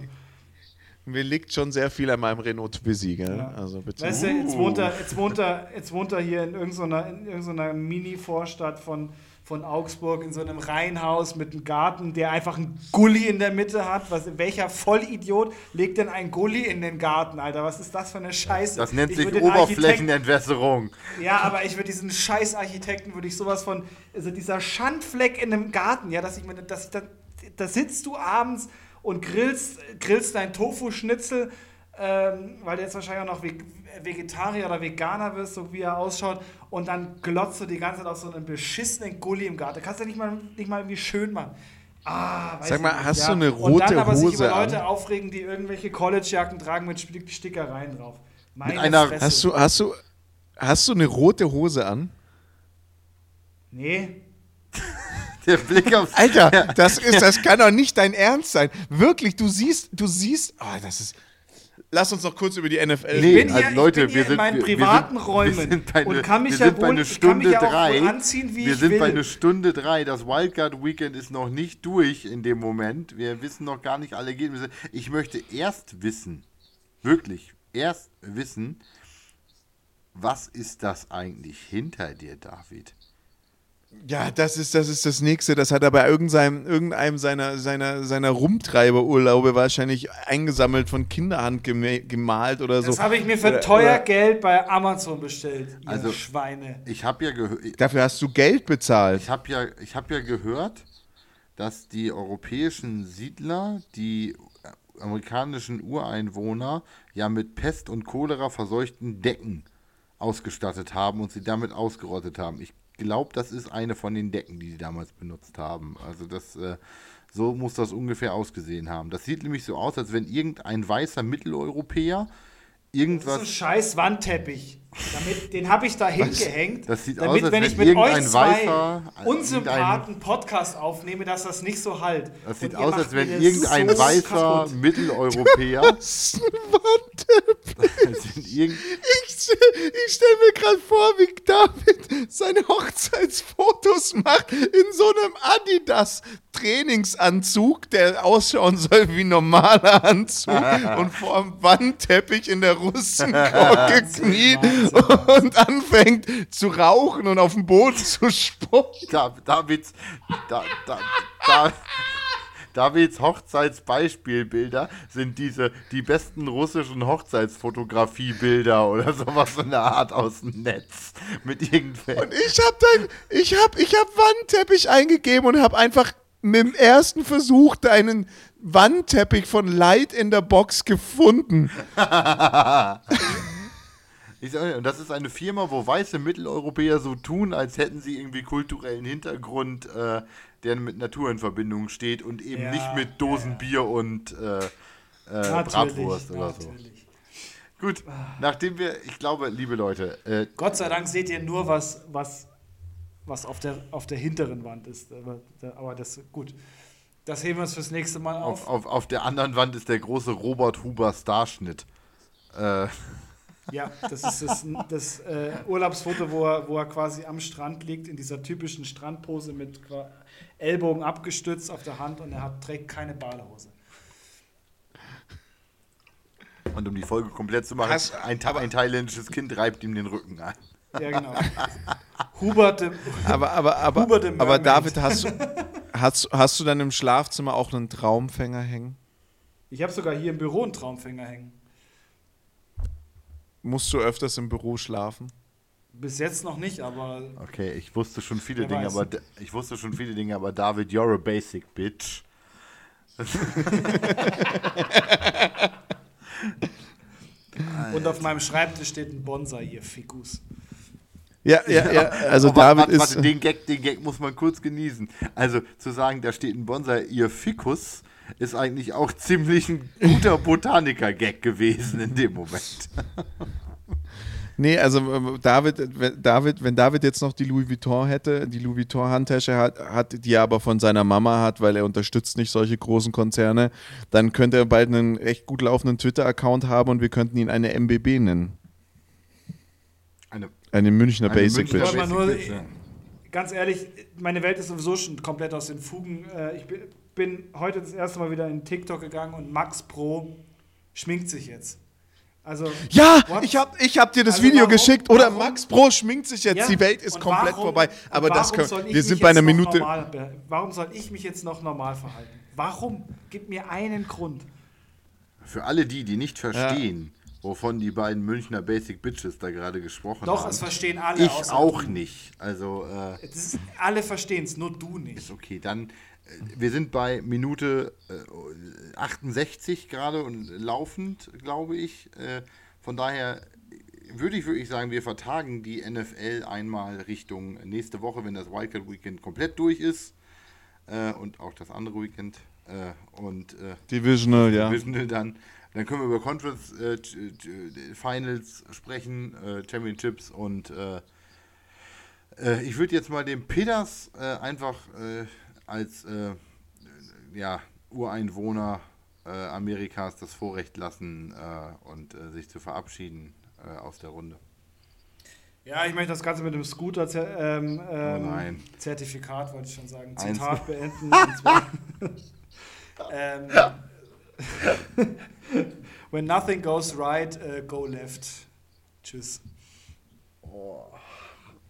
mir liegt schon sehr viel an meinem Renault Twizy, gell? Ja. Also bitte. Weißt du, jetzt wohnt er, jetzt wohnt er, jetzt wohnt er hier in irgendeiner, in irgendeiner Mini-Vorstadt von von Augsburg in so einem Reihenhaus mit einem Garten, der einfach einen Gully in der Mitte hat. Was, welcher Vollidiot legt denn ein Gully in den Garten, Alter? Was ist das für eine Scheiße? Das nennt ich sich Oberflächenentwässerung. Ja, aber ich würde diesen Scheißarchitekten, würde ich sowas von, also dieser Schandfleck in einem Garten, ja, dass ich mir, dass ich da, da sitzt du abends und grillst, grillst dein Tofu-Schnitzel ähm, weil du jetzt wahrscheinlich auch noch Vegetarier oder Veganer wirst, so wie er ausschaut, und dann glotzt du die ganze Zeit auf so einen beschissenen Gully im Garten. Kannst du nicht mal, nicht mal irgendwie schön machen. Ah, Sag mal, hast ja. du eine rote Hose Und dann aber Hose sich über Leute an? aufregen, die irgendwelche Collegejacken tragen mit Stickereien drauf. Meine mit einer, hast du, hast, du, hast du eine rote Hose an? Nee. Der Blick aufs Alter, das ist, das kann doch nicht dein Ernst sein. Wirklich, du siehst, du siehst, oh, das ist, lass uns noch kurz über die NFL reden. Nee, halt, Leute, ich bin wir sind in meinen privaten wir sind, Räumen wir sind bei und kann mich ja wohl, Stunde ja drei. anziehen, wie wir ich sind will. bei einer Stunde drei. Das Wildcard Weekend ist noch nicht durch in dem Moment. Wir wissen noch gar nicht alle Ergebnisse. Ich möchte erst wissen, wirklich erst wissen, was ist das eigentlich hinter dir, David? Ja, das ist, das ist das Nächste. Das hat er bei irgendeinem, irgendeinem seiner, seiner, seiner Rumtreiberurlaube wahrscheinlich eingesammelt von Kinderhand gemalt oder so. Das habe ich mir für oder, teuer oder Geld bei Amazon bestellt, ihr also, Schweine. Ich habe ja gehört. Dafür hast du Geld bezahlt. Ich habe ja, hab ja gehört, dass die europäischen Siedler, die amerikanischen Ureinwohner ja mit Pest und Cholera verseuchten Decken ausgestattet haben und sie damit ausgerottet haben. Ich glaube, das ist eine von den Decken, die sie damals benutzt haben. Also das, äh, so muss das ungefähr ausgesehen haben. Das sieht nämlich so aus, als wenn irgendein weißer Mitteleuropäer irgendwas. Das ist ein scheiß Wandteppich. Damit, den habe ich da hingehängt. Das sieht damit, aus, als wenn ich mit euch zwei Unsympathen Podcast aufnehme, dass das nicht so halt. Das sieht aus, als wenn irgendein so weißer kaputt. Mitteleuropäer. Das ist ein Wandteppich. ich ich stelle mir gerade vor, wie David seine Hochzeitsfotos macht in so einem Adidas Trainingsanzug, der ausschauen soll wie ein normaler Anzug und vor dem Wandteppich in der Russenkorke kniet und anfängt zu rauchen und auf dem Boden zu spucken. Da, Davids, da, da, da, Davids Hochzeitsbeispielbilder sind diese die besten russischen Hochzeitsfotografiebilder oder sowas in der Art aus dem Netz mit irgendwelchen. Und ich habe dann, ich habe, ich habe Wandteppich eingegeben und habe einfach mit dem ersten Versuch deinen Wandteppich von Light in der Box gefunden. Ich sag, und das ist eine Firma, wo weiße Mitteleuropäer so tun, als hätten sie irgendwie kulturellen Hintergrund, äh, der mit Natur in Verbindung steht und eben Ja, nicht mit Dosen ja. Bier und äh, äh, Bratwurst oder so. natürlich. Gut, nachdem wir, ich glaube, liebe Leute, äh, Gott sei Dank seht ihr nur, was, was, was auf, der, auf der hinteren Wand ist. Aber, aber das gut. Das heben wir uns fürs nächste Mal auf. auf, auf, auf der anderen Wand ist der große Robert Huber Starschnitt. Äh, Ja, das ist das, das äh, Urlaubsfoto, wo er, wo er quasi am Strand liegt, in dieser typischen Strandpose mit Ellbogen abgestützt auf der Hand und er hat, trägt keine Badehose. und um die Folge komplett zu machen, Hast- ein, ein thailändisches Kind reibt ihm den Rücken ein. Ja, genau. Hubert, de, Aber, aber, aber, Huber the aber. David, hast du, hast, hast du dann im Schlafzimmer auch einen Traumfänger hängen? ich habe sogar hier im Büro einen Traumfänger hängen. Musst du öfters im Büro schlafen? Bis jetzt noch nicht, aber Okay, ich wusste schon viele Dinge, weiß. aber ich wusste schon viele Dinge, aber David, you're a basic bitch. und auf meinem Schreibtisch steht ein Bonsai, ihr Fikus. Ja, ja, ja. Also Oh, David warte, ist. warte, den Gag, den Gag muss man kurz genießen. Also zu sagen, da steht ein Bonsai, ihr Ficus, ist eigentlich auch ziemlich ein guter Botaniker-Gag gewesen in dem Moment. Nee, also ähm, David, wenn David, wenn David jetzt noch die Louis Vuitton hätte, die Louis Vuitton Handtasche hat, hat, die er aber von seiner Mama hat, weil er unterstützt nicht solche großen Konzerne, dann könnte er bald einen echt gut laufenden Twitter-Account haben und wir könnten ihn eine MBB nennen. Eine, Eine Münchner eine Basic Münchner Bitch. Bitch. Basic nur- Bitch, ja. Ganz ehrlich, meine Welt ist sowieso schon komplett aus den Fugen. Äh, Ich bin, bin heute das erste Mal wieder in TikTok gegangen und Max Pro schminkt sich jetzt. Also Ja, What? ich hab, ich hab dir das Also Video warum- geschickt. Oder warum- Max Pro schminkt sich jetzt. Ja, Die Welt ist und komplett warum- vorbei. Aber das warum können, soll ich wir mich sind bei einer jetzt noch Minute. Normal, warum soll ich mich jetzt noch normal verhalten? Warum? Gib mir einen Grund. Für alle die, die nicht verstehen, wovon die beiden Münchner Basic Bitches da gerade gesprochen Doch, haben. es verstehen alle. ich auch du. nicht. Also, äh, ist, alle verstehen es, nur du nicht. ist okay. Dann, wir sind bei Minute äh, 68 gerade und laufend, glaube ich. Äh, von daher würde ich wirklich sagen, wir vertagen die NFL einmal Richtung nächste Woche, wenn das Wildcard Weekend komplett durch ist. Äh, und auch das andere Weekend. Äh, und äh, Divisional, ja. Divisional dann. Dann können wir über Conference äh, Finals sprechen, äh, Championships und äh, äh, ich würde jetzt mal dem Peters äh, einfach äh, als äh, ja, Ureinwohner äh, Amerikas das Vorrecht lassen äh, und äh, sich zu verabschieden äh, aus der Runde. Ja, ich möchte das Ganze mit dem Scooter ähm, ähm, Oh nein. Zertifikat, wollte ich schon sagen. Eins. Zitat beenden. und zwar, ähm, when nothing goes right, äh, go left. Tschüss.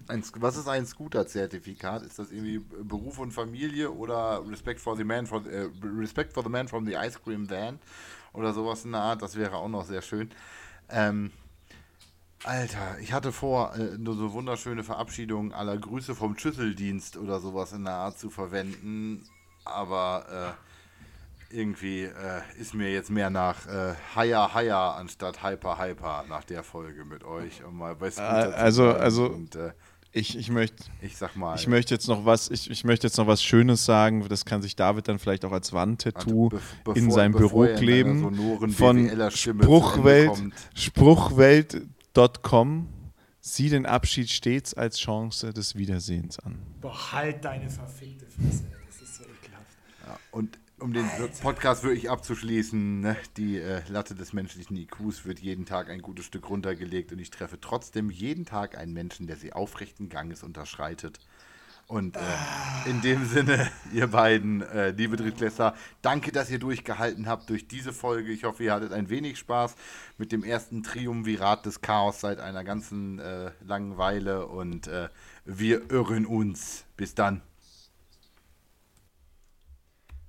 Ein, was ist ein Scooter-Zertifikat? Ist das irgendwie Beruf und Familie oder Respect for the Man the, äh, Respect for the Man from the Ice Cream Van oder sowas in der Art? Das wäre auch noch sehr schön. Ähm, Alter, ich hatte vor, äh, nur so wunderschöne Verabschiedungen aller Grüße vom Schüsseldienst oder sowas in der Art zu verwenden, aber äh, irgendwie äh, ist mir jetzt mehr nach äh, Haya Haya anstatt Hyper Hyper nach der Folge mit euch, um mal bei Scooter zu also- bleiben. also- Und, äh, Ich, ich möchte. ich sag mal. Ich möchte jetzt noch was, ich, ich möchte jetzt noch was Schönes sagen. Das kann sich David dann vielleicht auch als Wandtattoo be- in bevor- sein bevor Büro er kleben. Von Spruchwelt. Spruchwelt.com. Sieh den Abschied stets als Chance des Wiedersehens an. Boah, halt deine verfickte Fresse. Das ist so ekelhaft. Ja, und um den Podcast wirklich abzuschließen, ne, die äh, Latte des menschlichen IQs wird jeden Tag ein gutes Stück runtergelegt und ich treffe trotzdem jeden Tag einen Menschen, der sie aufrechten Ganges unterschreitet. Und äh, in dem Sinne, ihr beiden, äh, liebe Drittklässler, danke, dass ihr durchgehalten habt durch diese Folge. Ich hoffe, ihr hattet ein wenig Spaß mit dem ersten Triumvirat des Chaos seit einer ganzen äh, langen Weile und äh, wir irren uns. Bis dann.